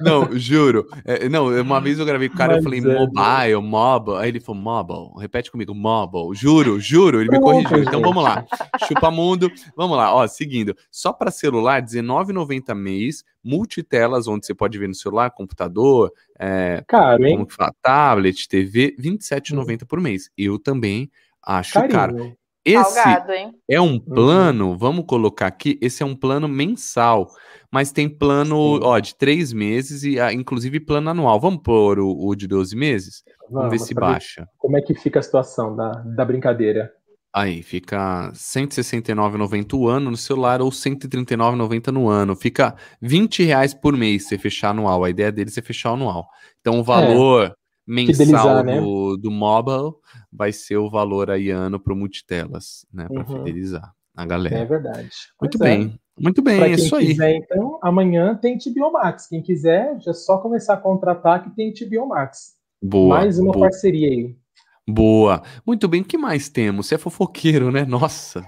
Não, juro. É, não, uma vez eu gravei com o cara, Mas eu falei é, mobile, mobile. Aí ele falou mobile. Repete comigo, mobile. Juro, juro. Ele me corrigiu. Então vamos lá. Chupa mundo. Vamos lá. Ó, seguindo. Só para celular, R$19,90 mês. Multitelas, onde você pode ver no celular, computador, é, caro, hein? como que fala? tablet, TV, R$27,90 por mês. Eu também acho Carinho. caro. Esse Salgado, é um uhum. plano, uhum. vamos colocar aqui, esse é um plano mensal, mas tem plano ó, de três meses e ah, inclusive plano anual. Vamos pôr o, o de 12 meses? Vamos, vamos ver se baixa. Como é que fica a situação da, da brincadeira? Aí, fica R$ 169,90 o ano no celular ou R$ 139,90 no ano. Fica R$ reais por mês se fechar anual. A ideia deles é fechar anual. Então, o é. valor é mensal né? do, do mobile vai ser o valor aí ano para o multitelas, né? Para uhum. fidelizar a galera. É verdade. Muito pois é. bem. É. Muito bem, pra é isso aí. Quiser, então, amanhã tem TBO Max. Quem quiser, já é só começar a contratar que tem TBO Max. Boa. Mais uma boa. parceria aí. Boa. Muito bem, o que mais temos? Você é fofoqueiro, né? Nossa.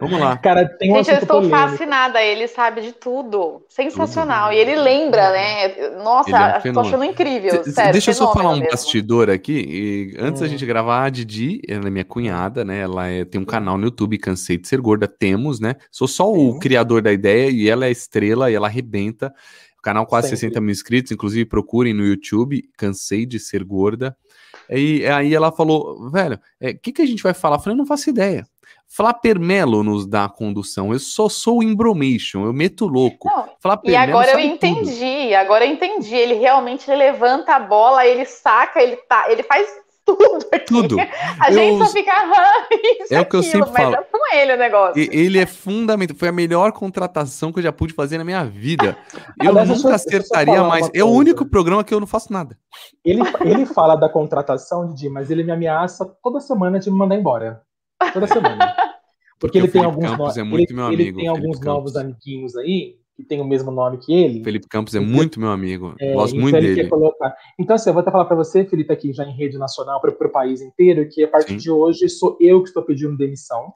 Vamos lá. Cara, tem um Gente, eu estou polêmico. fascinada. Ele sabe de tudo. Sensacional. Tudo. E ele lembra, né? Nossa, é um tô achando incrível. Sério, Deixa eu só falar um mesmo. bastidor aqui. E antes hum. da gente gravar, a Didi, ela é minha cunhada, né? Ela é, tem um canal no YouTube, Cansei de Ser Gorda. Temos, né? Sou só o criador da ideia e ela é estrela e ela arrebenta. O canal quase Sempre. 60 mil inscritos, inclusive procurem no YouTube, Cansei de Ser Gorda. E aí ela falou, velho, o é, que, que a gente vai falar? Eu falei, não faço ideia. Flapermelo nos dá a condução. Eu só sou embromation, eu meto louco. Não, e agora eu entendi, tudo. agora eu entendi. Ele realmente levanta a bola, ele saca, ele tá, ele faz tudo aqui. Tudo. A eu, gente só fica <laughs> isso, É o que eu sempre falo. É com ele o negócio. Ele é fundamental. Foi a melhor contratação que eu já pude fazer na minha vida. <laughs> Eu Aliás, nunca acertaria mais. É o único programa que eu não faço nada. Ele, ele fala da contratação, Didi, mas ele me ameaça toda semana de me mandar embora. Toda semana. <laughs> Porque, Porque ele tem alguns Campos é muito ele. Ele tem alguns Campos. novos amiguinhos aí que tem o mesmo nome que ele. Felipe Campos é então, muito meu amigo. É, Gosto então muito dele. Colocar... Então, assim, eu vou até falar para você, Felipe, aqui já em rede nacional para o país inteiro, que a partir Sim. de hoje sou eu que estou pedindo demissão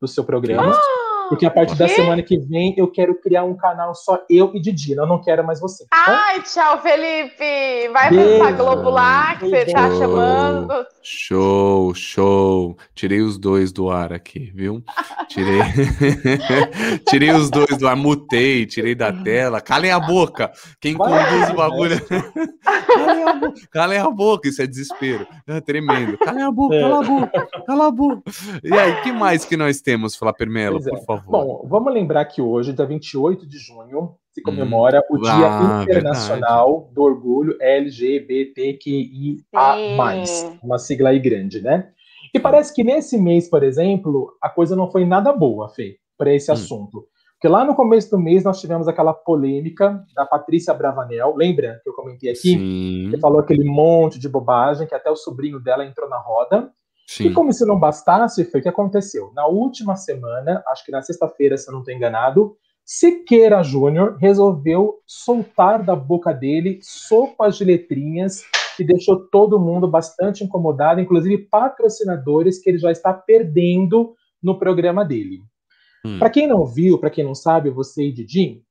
do seu programa. Ah! Porque a partir da semana que vem eu quero criar um canal só eu e Didi. Eu não quero mais você. Tá? Ai, tchau, Felipe. Vai Beijo. pra Globo lá que você tá chamando. Show, show. Tirei os dois do ar aqui, viu? Tirei. <laughs> tirei os dois do ar, mutei, tirei da tela. Calem a boca. Quem conduz o bagulho. Calem a boca. Calem a boca. Isso é desespero. É tremendo. Calem a boca, cala a boca. Cala a boca. E aí, que mais que nós temos, Flapper Melo, por favor? Favor. Bom, vamos lembrar que hoje, dia 28 de junho, se comemora hum, o Dia ah, Internacional verdade. do Orgulho LGBTQIA+, Sim. uma sigla aí grande, né? E parece que nesse mês, por exemplo, a coisa não foi nada boa, Fê, para esse hum. assunto. Porque lá no começo do mês nós tivemos aquela polêmica da Patrícia Bravanel, lembra que eu comentei aqui? Sim. Que falou aquele monte de bobagem, que até o sobrinho dela entrou na roda. Sim. E como se não bastasse, foi o que aconteceu. Na última semana, acho que na sexta-feira, se eu não estou enganado, Siqueira Júnior resolveu soltar da boca dele sopas de letrinhas que deixou todo mundo bastante incomodado, inclusive patrocinadores que ele já está perdendo no programa dele. Hum. Para quem não viu, para quem não sabe, você e Didi,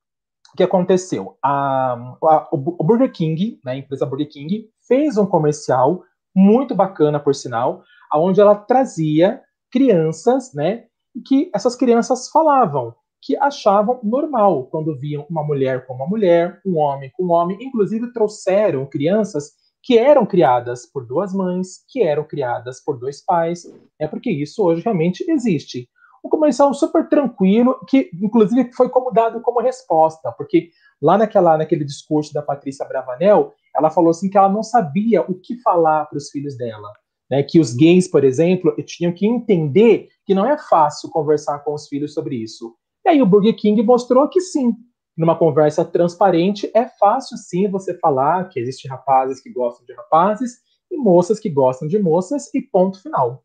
o que aconteceu? A, a, o Burger King, né, a empresa Burger King, fez um comercial muito bacana, por sinal, onde ela trazia crianças, né, que essas crianças falavam que achavam normal quando viam uma mulher com uma mulher, um homem com um homem, inclusive trouxeram crianças que eram criadas por duas mães, que eram criadas por dois pais, é porque isso hoje realmente existe. Um comercial super tranquilo, que inclusive foi como dado como resposta, porque lá naquela, naquele discurso da Patrícia Bravanel, ela falou assim que ela não sabia o que falar para os filhos dela. Né, que os gays, por exemplo, tinham que entender que não é fácil conversar com os filhos sobre isso. E aí o Burger King mostrou que sim, numa conversa transparente, é fácil sim você falar que existem rapazes que gostam de rapazes e moças que gostam de moças, e ponto final.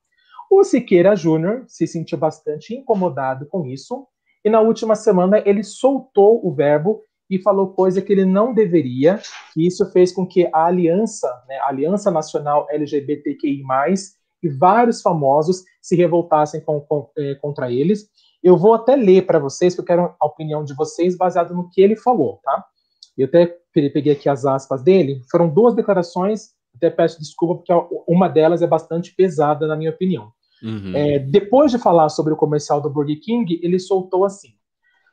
O Siqueira Júnior se sentiu bastante incomodado com isso, e na última semana ele soltou o verbo e falou coisa que ele não deveria, e isso fez com que a aliança, né, a Aliança Nacional LGBTQI+, e vários famosos se revoltassem com, com, é, contra eles. Eu vou até ler para vocês, porque eu quero a opinião de vocês baseado no que ele falou, tá? Eu até peguei aqui as aspas dele. Foram duas declarações, até peço desculpa, porque uma delas é bastante pesada, na minha opinião. Uhum. É, depois de falar sobre o comercial do Burger King, ele soltou assim: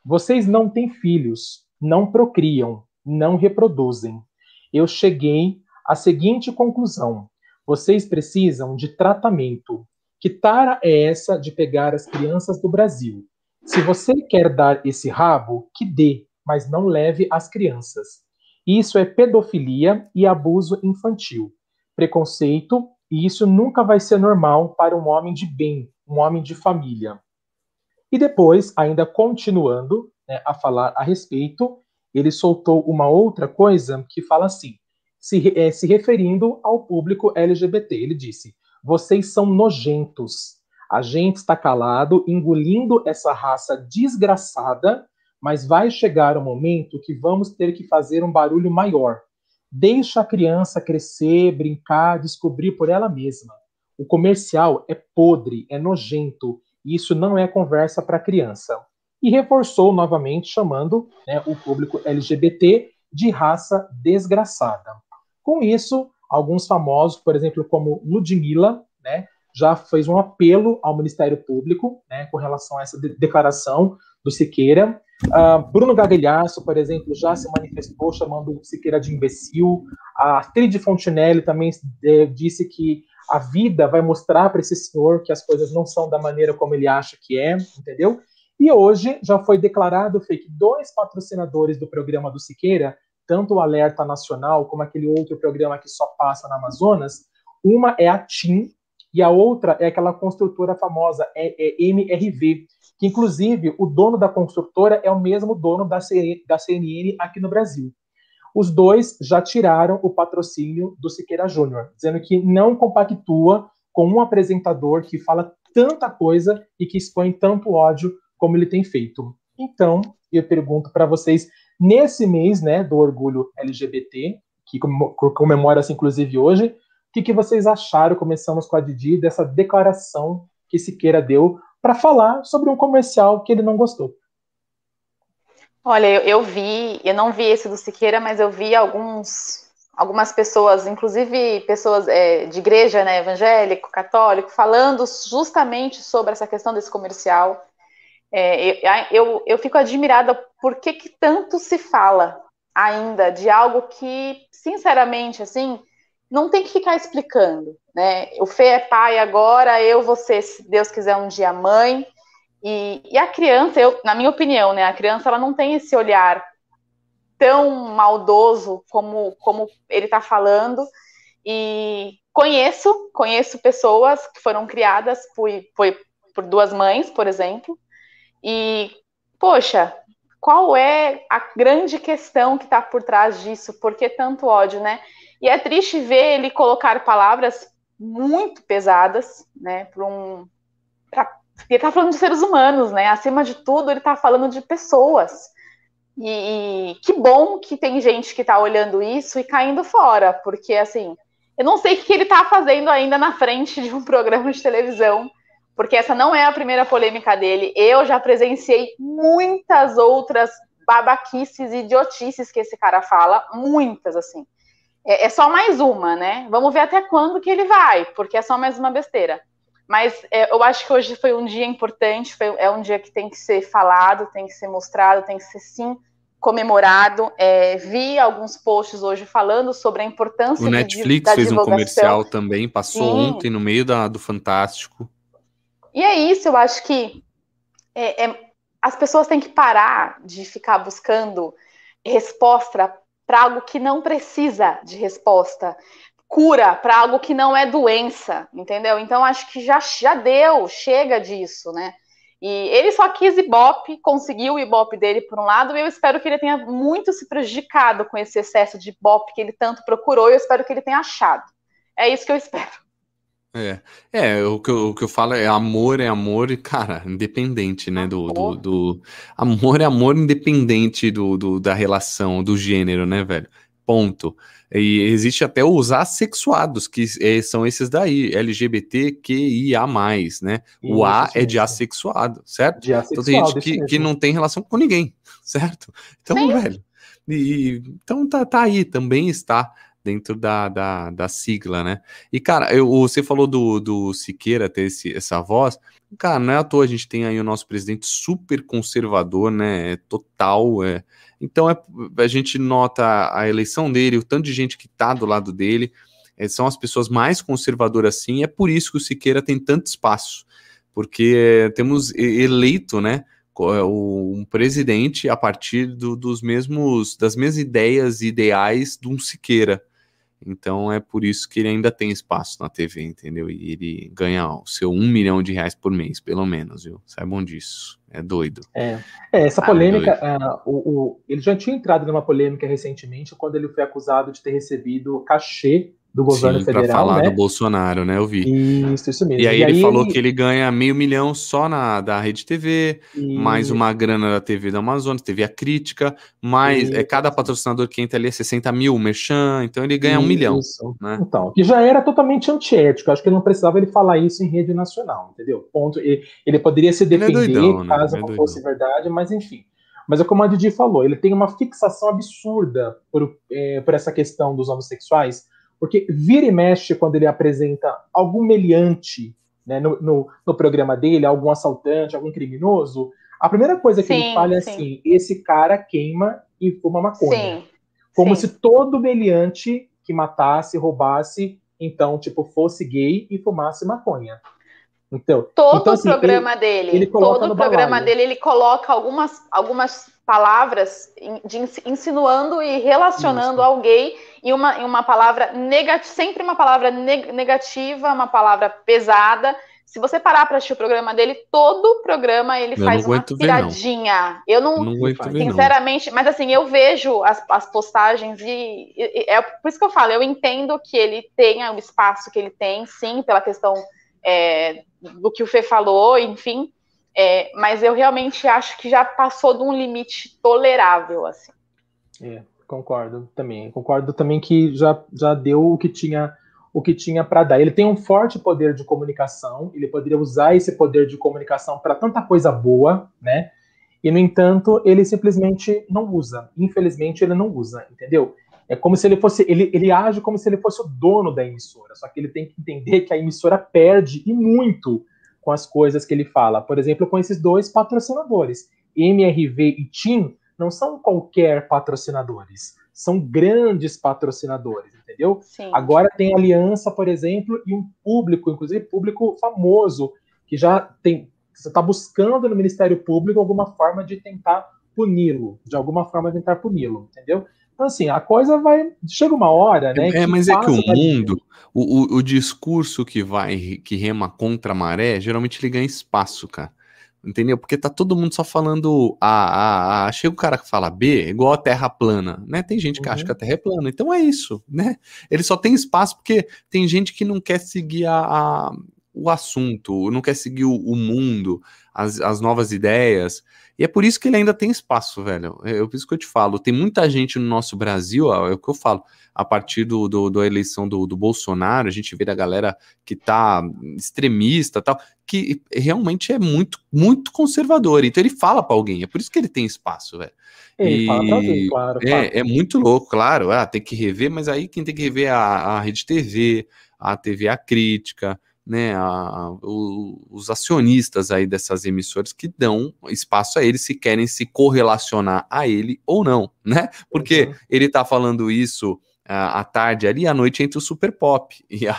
Vocês não têm filhos, não procriam, não reproduzem. Eu cheguei à seguinte conclusão: vocês precisam de tratamento. Que tara é essa de pegar as crianças do Brasil? Se você quer dar esse rabo, que dê, mas não leve as crianças. Isso é pedofilia e abuso infantil. Preconceito, e isso nunca vai ser normal para um homem de bem, um homem de família. E depois, ainda continuando né, a falar a respeito, ele soltou uma outra coisa que fala assim: se, é, se referindo ao público LGBT. Ele disse: vocês são nojentos. A gente está calado, engolindo essa raça desgraçada, mas vai chegar o um momento que vamos ter que fazer um barulho maior. Deixa a criança crescer, brincar, descobrir por ela mesma. O comercial é podre, é nojento, e isso não é conversa para criança. E reforçou novamente, chamando né, o público LGBT de raça desgraçada. Com isso, alguns famosos, por exemplo, como Ludmilla, né, já fez um apelo ao Ministério Público né, com relação a essa de declaração do Siqueira. Uh, Bruno Gagliasso, por exemplo, já se manifestou chamando o Siqueira de imbecil. A Trid Fontinelli também é, disse que a vida vai mostrar para esse senhor que as coisas não são da maneira como ele acha que é, entendeu? E hoje já foi declarado que dois patrocinadores do programa do Siqueira tanto o Alerta Nacional como aquele outro programa que só passa na Amazonas, uma é a TIM e a outra é aquela construtora famosa, é, é MRV, que inclusive o dono da construtora é o mesmo dono da, C, da CNN aqui no Brasil. Os dois já tiraram o patrocínio do Siqueira Júnior, dizendo que não compactua com um apresentador que fala tanta coisa e que expõe tanto ódio como ele tem feito. Então, eu pergunto para vocês Nesse mês né, do orgulho LGBT, que comemora-se inclusive hoje, o que, que vocês acharam? Começamos com a Didi, dessa declaração que Siqueira deu para falar sobre um comercial que ele não gostou. Olha, eu, eu, vi, eu não vi esse do Siqueira, mas eu vi alguns, algumas pessoas, inclusive pessoas é, de igreja, né, evangélico, católico, falando justamente sobre essa questão desse comercial. É, eu, eu, fico admirada por que, que tanto se fala ainda de algo que, sinceramente, assim, não tem que ficar explicando, né? O Fê é pai agora, eu ser, se Deus quiser, um dia mãe. E, e, a criança, eu, na minha opinião, né? A criança ela não tem esse olhar tão maldoso como, como ele está falando. E conheço, conheço pessoas que foram criadas por, por, por duas mães, por exemplo, e, poxa, qual é a grande questão que está por trás disso? Por que tanto ódio, né? E é triste ver ele colocar palavras muito pesadas, né, para um. Pra, ele está falando de seres humanos, né? Acima de tudo, ele está falando de pessoas. E, e, que bom que tem gente que está olhando isso e caindo fora, porque assim, eu não sei o que ele está fazendo ainda na frente de um <laughs> programa de televisão porque essa não é a primeira polêmica dele. Eu já presenciei muitas outras babaquices e idiotices que esse cara fala, muitas, assim. É, é, só mais uma, né? Vamos ver até quando que ele vai, porque é só mais uma besteira. Mas é, eu acho que hoje foi um dia importante, foi, é um dia que tem que ser falado, tem que ser mostrado, tem que ser sim comemorado. É, vi alguns posts hoje falando sobre a importância o Netflix fez um comercial também, passou sim. ontem no meio da, do Fantástico. E é isso, eu acho que é, é, as pessoas têm que parar de ficar buscando resposta para algo que não precisa de resposta, cura para algo que não é doença, entendeu? Então acho que já, já deu, chega disso, né? E ele só quis Ibope, conseguiu o Ibope dele por um lado, e eu espero que ele tenha muito se prejudicado com esse excesso de Ibope que ele tanto procurou, e eu espero que ele tenha achado. É isso que eu espero. É, é o, que eu, o que eu falo é amor é amor, cara, independente, né? Do, do, do, amor é amor independente do, do, da relação, do gênero, né, velho? Ponto. E existe até os assexuados, que é, são esses daí, LGBTQIA+, né? Isso, o A é de assexuado, certo? De assexuado, então tem gente que, que não tem relação com ninguém, certo? Então, Sim. velho, e, então tá, tá aí, também está dentro da, da, da sigla, né? E, cara, eu, você falou do, do Siqueira ter esse, essa voz, cara, não é à toa a gente tem aí o nosso presidente super conservador, né? É total, é então é, a gente nota a eleição dele, o tanto de gente que está do lado dele, é, são as pessoas mais conservadoras sim, é por isso que o Siqueira tem tanto espaço, porque temos eleito, né, é, um presidente a partir do, dos mesmos das mesmas ideias e ideais de um Siqueira. Então é por isso que ele ainda tem espaço na TV, entendeu? E ele ganha o seu um milhão de reais por mês, pelo menos, viu? Saibam disso. É doido. É, é essa ah, polêmica, é uh, o, o, ele já tinha entrado numa polêmica recentemente quando ele foi acusado de ter recebido cachê do governo Sim, federal. Para falar né? do Bolsonaro, né? Eu vi. Isso, isso mesmo. E aí, e aí ele falou que ele ganha meio milhão só na da Rede TV, e... mais uma grana da TV da Amazonas, TV A Crítica, mais é, cada patrocinador que entra ali é 60 mil, merchan, então ele ganha um milhão. Né? Então, que já era totalmente antiético, acho que ele não precisava ele falar isso em rede nacional, entendeu? Ponto. Ele, ele poderia se defender é doidão, né? caso né? não fosse verdade, mas enfim. Mas é como a Didi falou, ele tem uma fixação absurda por, é, por essa questão dos homossexuais, porque vira e mexe quando ele apresenta algum meliante né, no, no, no, programa dele, algum assaltante, algum criminoso, a primeira coisa que sim, ele fala é sim. assim: esse cara queima e fuma maconha. Sim, Como se todo meliante que matasse, roubasse, então, tipo, fosse gay e fumasse maconha. Então, todo então, assim, o programa ele, dele, ele todo o programa balaio. dele, ele coloca algumas, algumas palavras de, insinuando e relacionando Isso. ao gay em uma, em uma palavra negativa, sempre uma palavra negativa, uma palavra pesada. Se você parar para assistir o programa dele, todo o programa ele eu faz uma piradinha. Ver, não. Eu não, não sinceramente, ver, não. mas assim, eu vejo as, as postagens e, e, é por isso que eu falo, eu entendo que ele tenha o espaço que ele tem, sim, pela questão é, do que o Fê falou, enfim, é, mas eu realmente acho que já passou de um limite tolerável, assim. É, concordo também. Concordo também que já, já deu o que tinha o que tinha para dar. Ele tem um forte poder de comunicação, ele poderia usar esse poder de comunicação para tanta coisa boa, né? E no entanto, ele simplesmente não usa. Infelizmente, ele não usa, entendeu? É como se ele fosse, ele, ele age como se ele fosse o dono da emissora, só que ele tem que entender que a emissora perde e muito com as coisas que ele fala. Por exemplo, com esses dois patrocinadores. MRV e TIM não são qualquer patrocinadores, são grandes patrocinadores, entendeu? Sim. Agora tem aliança, por exemplo, e um público, inclusive público famoso, que já tem. Você está buscando no Ministério Público alguma forma de tentar puni-lo, de alguma forma tentar puni-lo, entendeu? Então, assim, a coisa vai. Chega uma hora, né? É, mas é que o mundo, o, o, o, discurso que vai, que rema contra a maré, geralmente ele ganha espaço, cara. Entendeu? Porque tá todo mundo só falando A, A, A. Chega o cara que fala B, igual a Terra plana, né? Tem gente que uhum. acha que a Terra é plana. Então é isso, né? Ele só tem espaço porque tem gente que não quer seguir a, a o assunto, não quer seguir o, o mundo, as, as novas ideias. E é por isso que ele ainda tem espaço, velho. É, é por isso que eu te falo. Tem muita gente no nosso Brasil, é o que eu falo. A partir do, do da eleição do, do, Bolsonaro, a gente vê a galera que tá extremista tal, que realmente é muito, muito conservador. Então ele fala para alguém. É por isso que ele tem espaço, velho. Ele e... fala pra alguém, claro. É, é muito louco, claro. Ah, tem que rever, mas aí quem tem que rever é a, a Rede TV, a TV A Crítica, né, a, o, os acionistas aí dessas emissoras que dão espaço a eles se querem se correlacionar a ele ou não, né? Porque uhum. ele está falando isso à tarde ali, à noite entra o Super Pop. <laughs> E a,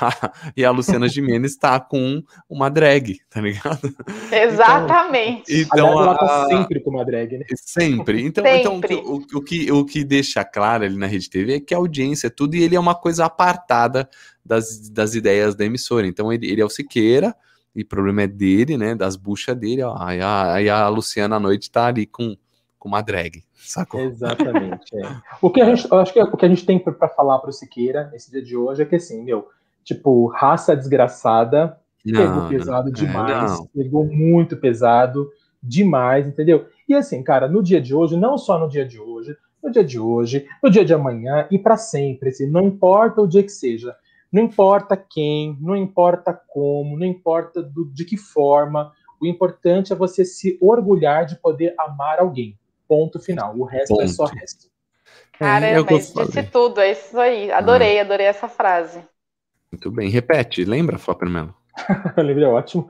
e a Luciana Gimenez está com uma drag, tá ligado? <laughs> Exatamente. Então, então ela tá sempre com uma drag, né? Sempre. <laughs> Então, então sempre. então o, o, que, o que deixa claro ali na Rede TV é que a audiência é tudo e ele é uma coisa apartada das, das ideias da emissora. Então, ele, ele é o Siqueira, e o problema é dele, né? Das buchas dele, ó. Aí a, aí a Luciana à noite tá ali com, com uma drag. Sacou? Exatamente. É. O que a gente, acho que o que a gente tem para falar para o Siqueira nesse dia de hoje é que assim, meu, tipo, raça desgraçada não, pegou pesado não, é, demais, é, pegou muito pesado demais, entendeu? E assim, cara, no dia de hoje, não só no dia de hoje, no dia de hoje, no dia de amanhã e para sempre. Assim, não importa o dia que seja, não importa quem, não importa como, não importa do, de que forma. O importante é você se orgulhar de poder amar alguém. Ponto final. O resto Ponto. é só resto. Cara, é, é mas disse tudo, é isso aí. Adorei, ah. adorei essa frase. Muito bem. Repete, lembra, Flopper Melo? <laughs> Lembrei, ótimo.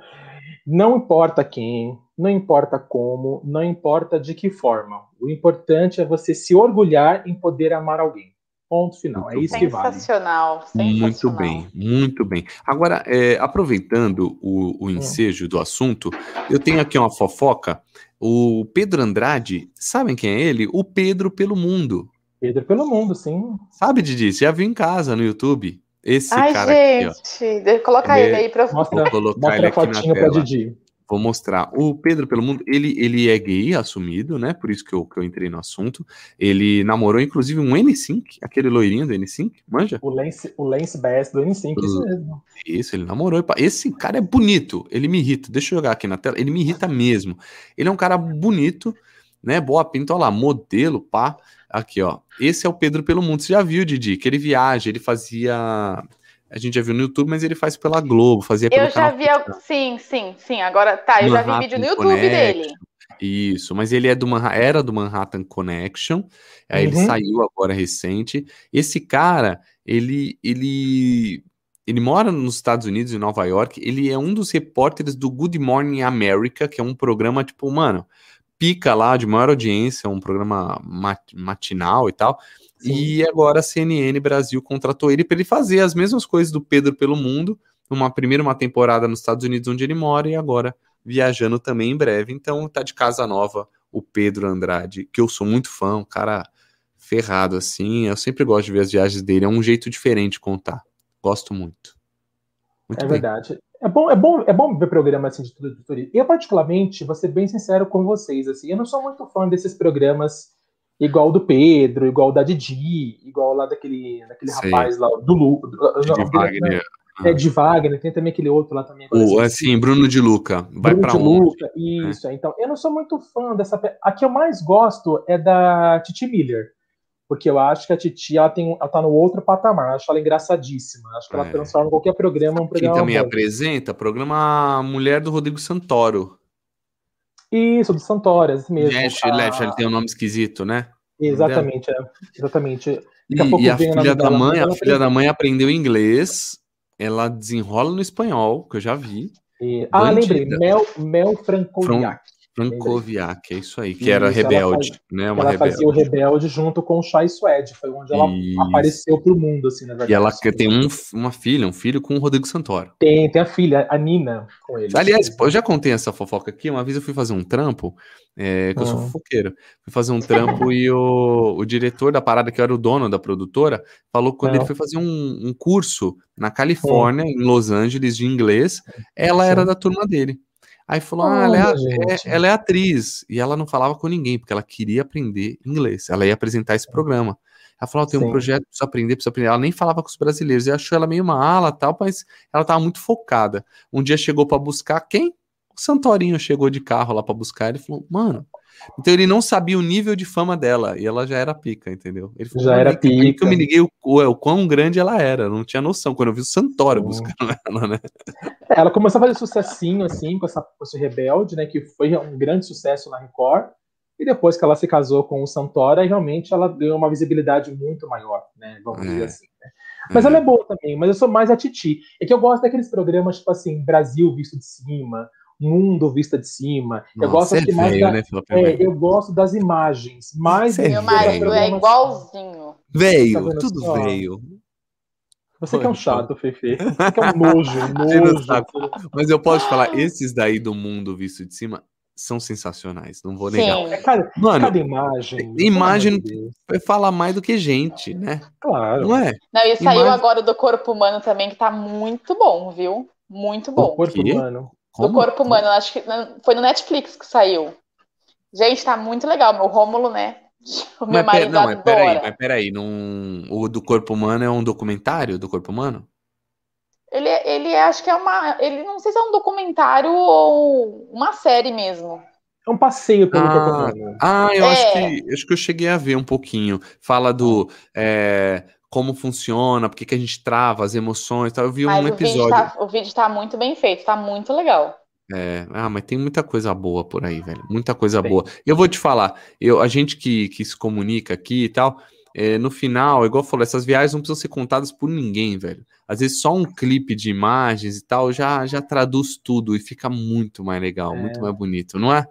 Não importa quem, não importa como, não importa de que forma. O importante é você se orgulhar em poder amar alguém. Ponto final. Muito é isso que vale. Sensacional. Muito bem, muito bem. Agora, é, aproveitando o, o hum. ensejo hum. do assunto, eu tenho aqui uma fofoca. O Pedro Andrade, sabem quem é ele? O Pedro pelo Mundo. Pedro pelo Mundo, sim. Sabe, Didi? Já viu em casa no YouTube. Esse Ai, cara gente, aqui, ó. Coloca ele, ele aí pra mostra, Vou colocar mostra ele aqui a fotinha pra Didi. Vou mostrar. O Pedro pelo mundo, ele, ele é gay, assumido, né? Por isso que eu, que eu entrei no assunto. Ele namorou, inclusive, um N5, aquele loirinho do N5, manja? O Lance, o Lance Bass do N5, isso mesmo. Isso, ele namorou. Esse cara é bonito, ele me irrita. Deixa eu jogar aqui na tela, ele me irrita mesmo. Ele é um cara bonito, né? Boa pinta, olha lá, modelo, pá. Aqui, ó. Esse é o Pedro pelo mundo. Você já viu, Didi? Que ele viaja, ele fazia a gente já viu no YouTube, mas ele faz pela Globo, fazia pelo Eu já vi, sim, sim, sim. Agora, tá, eu Manhattan já vi vídeo no YouTube Connection. dele. Isso, mas ele é do Manha era do Manhattan Connection, aí uhum. ele saiu agora recente. Esse cara, ele, ele, ele mora nos Estados Unidos, em Nova York. Ele é um dos repórteres do Good Morning America, que é um programa tipo, mano, pica lá de maior audiência, um programa mat matinal e tal. Sim. E agora a CNN Brasil contratou ele para ele fazer as mesmas coisas do Pedro pelo mundo, uma primeira uma temporada nos Estados Unidos onde ele mora e agora viajando também em breve. Então tá de casa nova o Pedro Andrade, que eu sou muito fã, um cara ferrado assim. Eu sempre gosto de ver as viagens dele, é um jeito diferente de contar. Gosto muito. muito é bem. verdade. É bom, é bom, é bom ver programa assim de turismo. Eu particularmente, vou ser bem sincero com vocês, assim, eu não sou muito fã desses programas igual do Pedro, igual da Didi, igual lá daquele, daquele rapaz lá, do Lu. De Wagner. É, de Wagner, tem também aquele outro lá também. O, assim, Bruno de Luca. Vai de onde? Luca, isso. É. Então, eu não sou muito fã dessa. A que eu mais gosto é da Titi Miller. Porque eu acho que a Titi ela, tem, ela tá no outro patamar. Acho ela engraçadíssima. Acho que ela é. transforma qualquer programa em um programa. Quem também bom. apresenta, programa Mulher do Rodrigo Santoro. Isso, do Santoro, esse mesmo. Lash, a... Lash, ele tem um nome esquisito, né? Exatamente, é. Exatamente. E, a, e a filha da mãe, a filha da mãe aprendeu inglês, ela desenrola no espanhol, que eu já vi. E... Ah, lembrei, Mel, Mel Francoviac. Francoviac, é isso aí, que era rebelde, faz, né? Uma ela rebelde. fazia o rebelde junto com o Chai Suede, foi onde ela isso. apareceu pro mundo, assim, na verdade. E ela tem um, uma filha, um filho com o Rodrigo Santoro. Tem, tem a filha, a Nina, com ele. Aliás, eu já contei essa fofoca aqui, uma vez eu fui fazer um trampo, é, que eu sou ah. fofoqueiro, fui fazer um trampo e o, o diretor da parada, que era o dono da produtora, falou que quando ele foi fazer um, um curso na Califórnia, em Los Angeles, de inglês, ela era da turma dele. Aí falou: ah, ela, é, é, ela é atriz. E ela não falava com ninguém, porque ela queria aprender inglês. Ela ia apresentar esse programa. Ela falou: tem um projeto, preciso aprender, preciso aprender. Ela nem falava com os brasileiros. E achou ela meio mala tal, mas ela estava muito focada. Um dia chegou para buscar quem? O Santorinho chegou de carro lá para buscar. Ele falou: mano, então ele não sabia o nível de fama dela e ela já era pica, entendeu? Ele falou, já era pica. Que eu me liguei o, o, o, quão grande ela era, não tinha noção quando eu vi o Santoro buscando <laughs> ela, né? É, ela começou a fazer sucessinho assim com essa com esse Rebelde, né, que foi um grande sucesso na Record. E depois que ela se casou com o Santoro, realmente ela ganhou uma visibilidade muito maior, né? Vamos é. dizer assim. Né? Mas ela é boa também, mas eu sou mais a Titi. É que eu gosto daqueles programas, tipo assim, Brasil visto de cima, mundo vista de cima. Nossa, eu gosto é mais da, né, é, eu gosto das imagens, mais Meu marido é igualzinho. Veio, tá tudo só? veio. Você que é um chato, Fefe. Você que é um nojo, <laughs> nojo. Mas eu posso falar, esses daí do mundo visto de cima são sensacionais, não vou negar. É, cada, Mano, cada imagem. Imagem fala mais do que gente, né? Claro. Não é? Não, e saiu imagem... agora do corpo humano também, que tá muito bom, viu? Muito bom. O corpo humano. Como? Do corpo humano, acho que foi no Netflix que saiu. Gente, tá muito legal. Meu Rômulo, né? <laughs> O meu mas, marido não, mas peraí, mas peraí, num, o do corpo humano é um documentário do corpo humano? Ele, ele acho que é uma. Ele não sei se é um documentário ou uma série mesmo. É um passeio pelo ah, corpo humano. Ah, eu é. acho, que, acho que eu cheguei a ver um pouquinho. Fala do. É, como funciona, por que a gente trava as emoções tal. Eu vi mas um episódio. Vídeo tá, o vídeo tá muito bem feito, tá muito legal. É, ah, mas tem muita coisa boa por aí, velho. Muita coisa boa. Eu vou te falar, eu, a gente que, que se comunica aqui e tal, é, no final, igual eu falei, essas viagens não precisam ser contadas por ninguém, velho. Às vezes só um clipe de imagens e tal já, já traduz tudo e fica muito mais legal, é. muito mais bonito, não é?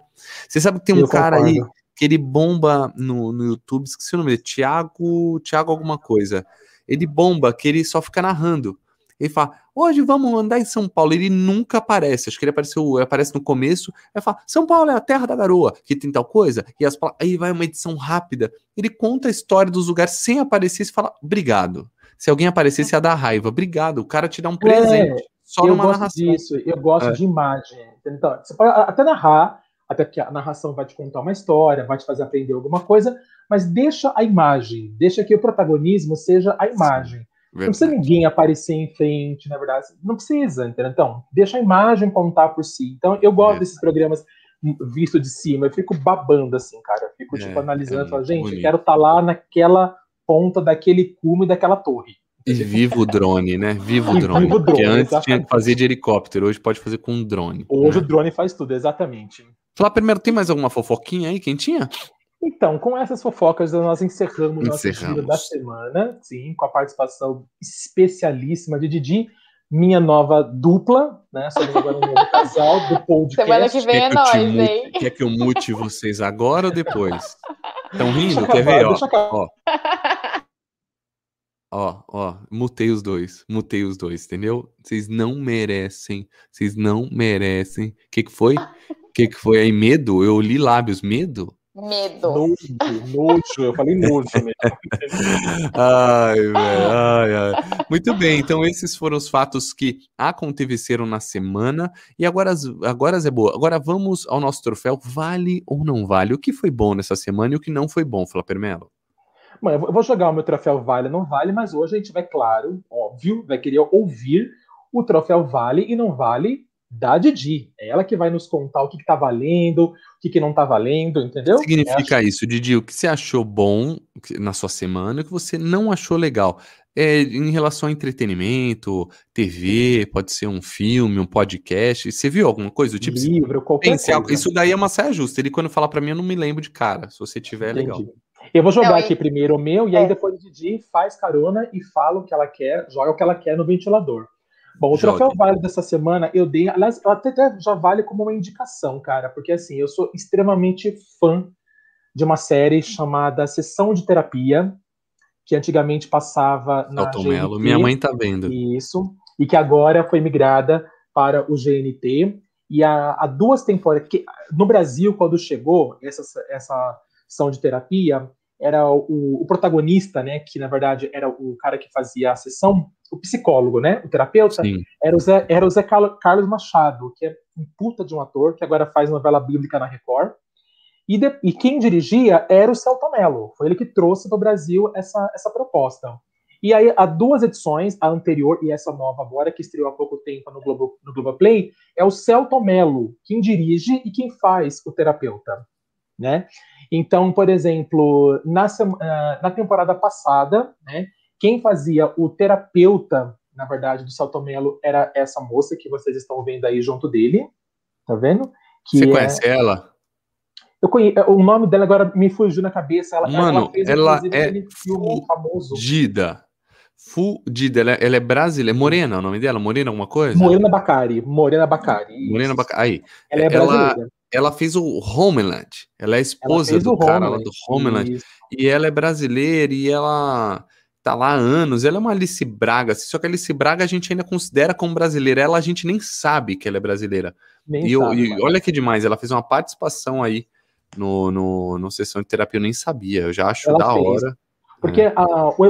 Você sabe que tem um eu cara concordo. aí que ele bomba no, no YouTube, esqueci o nome dele, Thiago, Thiago alguma coisa. Ele bomba que ele só fica narrando. Ele fala, hoje vamos andar em São Paulo. Ele nunca aparece. Acho que ele apareceu, aparece no começo. Aí fala, São Paulo é a terra da garoa, que tem tal coisa. E as, aí vai uma edição rápida. Ele conta a história dos lugares sem aparecer e fala, obrigado. Se alguém aparecesse, ia dar raiva. Obrigado. O cara te dá um presente. É, só eu numa gosto narração. disso. Eu gosto é. de imagem. Então, você pode até narrar, até porque a narração vai te contar uma história, vai te fazer aprender alguma coisa, mas deixa a imagem, deixa que o protagonismo seja a imagem. Verdade. Não precisa ninguém aparecer em frente, na verdade. Não precisa, entendeu? Então, deixa a imagem contar por si. Então, eu gosto verdade. desses programas visto de cima. Eu fico babando, assim, cara. Eu fico, é, tipo, analisando. É falo, gente, bonito. eu quero estar tá lá naquela ponta daquele cume daquela torre. E viva o drone, né? Viva o drone. O drone porque antes exatamente. tinha que fazer de helicóptero, hoje pode fazer com um drone. Hoje né? o drone faz tudo, exatamente. Falar primeiro, tem mais alguma fofoquinha aí? Quem tinha? Então, com essas fofocas, nós encerramos, nossa giro da semana, sim, com a participação especialíssima de Didi, minha nova dupla, né? Somos agora um novo <laughs> casal do podcast. Semana que vem é nós, hein? Quer que eu mute vocês agora ou depois? Estão rindo? Quer ver? Ó, ó. Ó, ó, mutei os dois, mutei os dois, entendeu? Vocês não merecem, vocês não merecem. O que que foi? O que que foi aí? Medo? Eu li lábios, medo? Medo. Nojo, nojo, eu falei nojo mesmo. <laughs> ai, velho, ai, ai. Muito bem, então esses foram os fatos que aconteceram na semana. E agora, agora Zé Boa, agora vamos ao nosso troféu. Vale ou não vale? O que foi bom nessa semana e o que não foi bom, Flávio Melo? Bom, eu vou jogar o meu troféu vale ou não vale, mas hoje a gente vai, claro, óbvio, vai querer ouvir o troféu vale e não vale da Didi. É ela que vai nos contar o que, está valendo, o que, que não está valendo, entendeu? O que significa é, isso, Didi? O que você achou bom na sua semana e o que você não achou legal? É, em relação a entretenimento, TV, pode ser um filme, um podcast. Você viu alguma coisa do tipo? Livro, qualquer Pense, coisa. Isso daí é uma saia justa. Ele, quando fala para mim, eu não me lembro de cara. Se você tiver, é legal. Eu vou jogar não, aqui primeiro o meu, e é. aí depois o Didi faz carona e fala o que ela quer, joga o que ela quer no ventilador. Bom, o troféu vale dessa semana eu dei, aliás, até já vale como uma indicação, cara, porque assim, eu sou extremamente fã de uma série chamada Sessão de Terapia, que antigamente passava na Alton GNT, Minha mãe tá vendo. Isso, e que agora foi migrada para o GNT. E há, há duas temporadas, que no Brasil, quando chegou essa, essa sessão de terapia, era o, o, protagonista, né, que na verdade era o cara que fazia a sessão, o psicólogo, né, o terapeuta, era o, Zé, era o Zé Carlos Machado, que é um puta de um ator, que agora faz novela bíblica na Record, e, de, e quem dirigia era o Celto Mello, foi ele que trouxe para o Brasil essa, essa proposta. E aí, há duas edições, a anterior e essa nova agora, que estreou há pouco tempo no, Globo, no Globoplay, é o Celto Mello quem dirige e quem faz o terapeuta, né? Então, por exemplo, na, ah, na temporada passada, né, quem fazia o terapeuta, na verdade, do Saltomelo era essa moça que vocês estão vendo aí junto dele. Tá vendo? Que Você é... conhece ela? Eu conheço, o nome dela agora me fugiu na cabeça. Ela, Mano, ela, fez, ela é filme famoso. Fudida. Fudida. Ela, é, ela é brasileira. É Morena o nome dela? Morena alguma coisa? Morena Bacari. Morena Bacari. Morena Bacari. Aí. Ela é brasileira. Ela, ela fez o Homeland. Ela é esposa do cara lá do Homeland. Isso. E ela é brasileira e ela tá lá há anos. Ela é uma Alice Braga. Só que a Alice Braga a gente ainda considera como brasileira. Ela a gente nem sabe que ela é brasileira. Nem e, sabe, eu, e olha que demais. Ela fez uma participação aí no, no, no Sessão de Terapia. Eu nem sabia. Eu já acho ela da fez. hora. Porque é.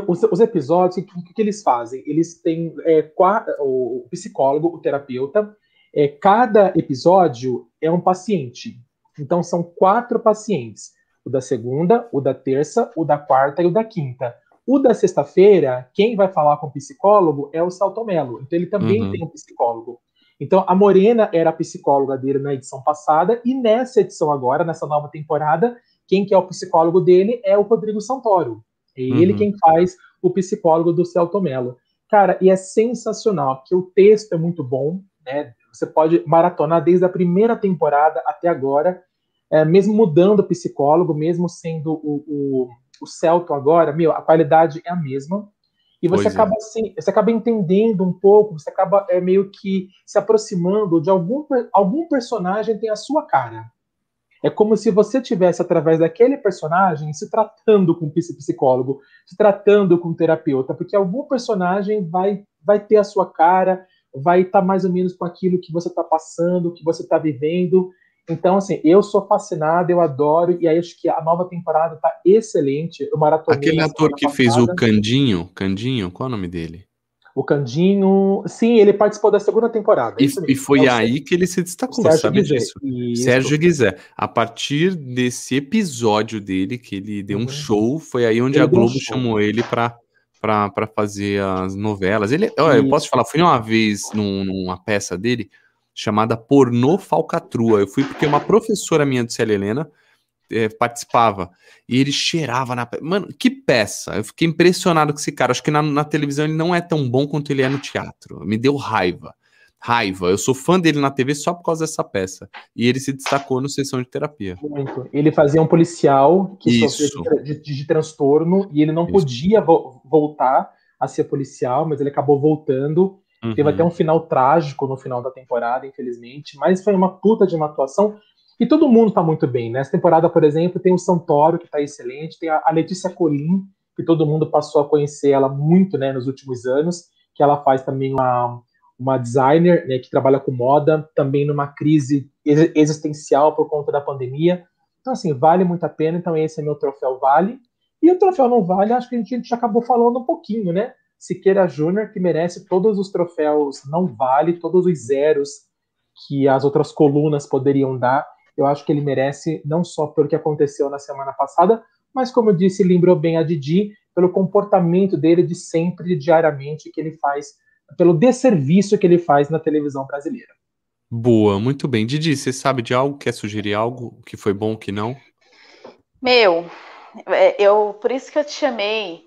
os, os, episódios, o que, que, eles fazem? Eles têm é, o psicólogo, o terapeuta, é, cada episódio é um paciente. Então são quatro pacientes: o da segunda, o da terça, o da quarta e o da quinta. O da sexta-feira, quem vai falar com o psicólogo é o Saltomelo. Então ele também uhum. tem um psicólogo. Então, a Morena era a psicóloga dele na edição passada, e nessa edição agora, nessa nova temporada, quem que é o psicólogo dele é o Rodrigo Santoro. É ele uhum. quem faz o psicólogo do Celto Mello. Cara, e é sensacional, porque o texto é muito bom, né? Você pode maratonar desde a primeira temporada até agora, é, mesmo mudando o psicólogo, mesmo sendo o, o, o Celto agora, meu, a qualidade é a mesma. E você pois é. acaba é. assim, você acaba entendendo um pouco, você acaba é, meio que se aproximando de algum, algum personagem tem a sua cara. É como se você tivesse, através daquele personagem, se tratando com psicólogo, se tratando com terapeuta, porque algum personagem vai, vai ter a sua cara, vai estar tá mais ou menos com aquilo que você está passando, que você está vivendo. Então, assim, eu sou fascinado, eu adoro, e aí acho que a nova temporada está excelente. Eu Aquele ator que passada. fez o Candinho, Candinho, qual é o nome dele? O Candinho, sim, ele participou da segunda temporada. E, e foi é aí que ele se destacou, Sérgio sabe Guizé. disso? Isso. Sérgio Guizé. A partir desse episódio dele, que ele deu um uhum. show, foi aí onde ele a Globo um chamou ele para para fazer as novelas. Ele, olha, eu posso te falar, fui uma vez num, numa peça dele chamada Pornô Falcatrua. Eu fui porque uma professora minha de Célia Helena é, participava. E ele cheirava na. Mano, que peça! Eu fiquei impressionado com esse cara. Acho que na, na, televisão ele não é tão bom quanto ele é no teatro. Me deu raiva. Raiva. Eu sou fã dele na TV só por causa dessa peça. E ele se destacou no Sessão de Terapia. Muito. Ele fazia um policial que Isso. sofria de, de, de, transtorno e ele não Isso. podia vo voltar a ser policial, mas ele acabou voltando. Uhum. Teve até um final trágico no final da temporada, infelizmente. Mas foi uma puta de uma atuação. E todo mundo está muito bem. Nessa temporada, por exemplo, tem o Santoro, que está excelente, tem a Letícia Colim, que todo mundo passou a conhecer ela muito né, nos últimos anos, que ela faz também uma, uma designer né, que trabalha com moda, também numa crise existencial por conta da pandemia. Então, assim, vale muito a pena. Então, esse é meu troféu Vale. E o troféu não vale, acho que a gente já acabou falando um pouquinho, né? Siqueira Júnior, que merece todos os troféus não vale, todos os zeros que as outras colunas poderiam dar. Eu acho que ele merece, não só pelo que aconteceu na semana passada, mas como eu disse, lembrou bem a Didi, pelo comportamento dele de sempre, diariamente, que ele faz, pelo desserviço que ele faz na televisão brasileira. Boa, muito bem. Didi, você sabe de algo? Quer sugerir algo que foi bom, que não? Meu, é, eu por isso que eu te chamei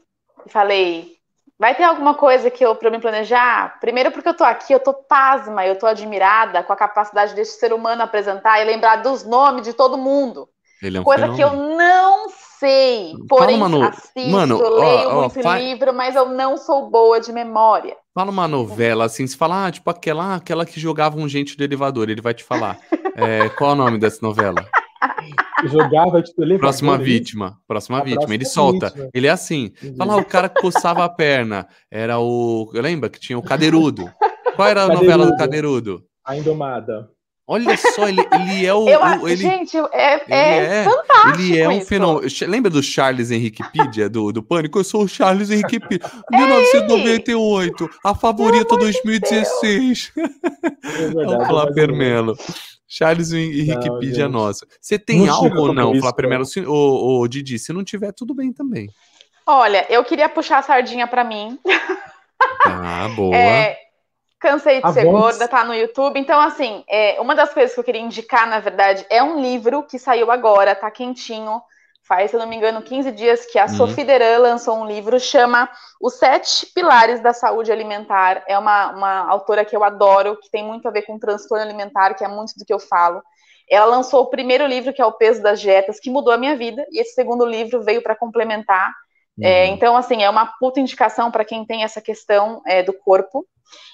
e falei, Vai ter alguma coisa que eu para me planejar? Primeiro porque eu tô aqui, eu tô pasma, eu tô admirada com a capacidade desse ser humano apresentar e lembrar dos nomes de todo mundo. É um coisa fenômeno. que eu não sei. Porém, Fala, mano, assisto, mano, leio ó, muito ó, livro, mas eu não sou boa de memória. Fala uma novela assim, se fala, ah, tipo aquela, aquela que jogava um gente do elevador, ele vai te falar. é, qual é o nome dessa novela? Jogava tipo elevador. Próxima vítima. Próxima a vítima. Ele solta. Vítima. Ele é assim. Fala, o cara coçava a perna. Era o. Lembra que tinha o Cadeirudo? Qual era a Cadeirudo. novela do Cadeirudo? A Indomada. Olha só, ele, ele é o. Eu, o ele, gente, é, é, é, fantástico. Ele é um fenômeno. Lembra do Charles Henrique Pidia, do, do Pânico? Eu sou o Charles Henrique Pidia. 1998, a favorita 2016. É <laughs> Vamos falar, Permelo. Charles e Wikipedia nossa. Você tem não algo ou não, Flá primeiro, ô, ô, Didi? Se não tiver, tudo bem também. Olha, eu queria puxar a sardinha para mim. <laughs> Ah, boa. É, cansei de a ser gorda, tá no YouTube. Então, assim, é, uma das coisas que eu queria indicar, na verdade, é um livro que saiu agora, tá quentinho faz, se eu não me engano, 15 dias que a uhum. Sophie Deran lançou um livro, chama Os Sete Pilares da Saúde Alimentar. É uma, uma autora que eu adoro, que tem muito a ver com transtorno alimentar, que é muito do que eu falo. Ela lançou o primeiro livro, que é O Peso das Dietas, que mudou a minha vida, e esse segundo livro veio para complementar. É, uhum. É, então, assim, é uma puta indicação para quem tem essa questão é, do corpo.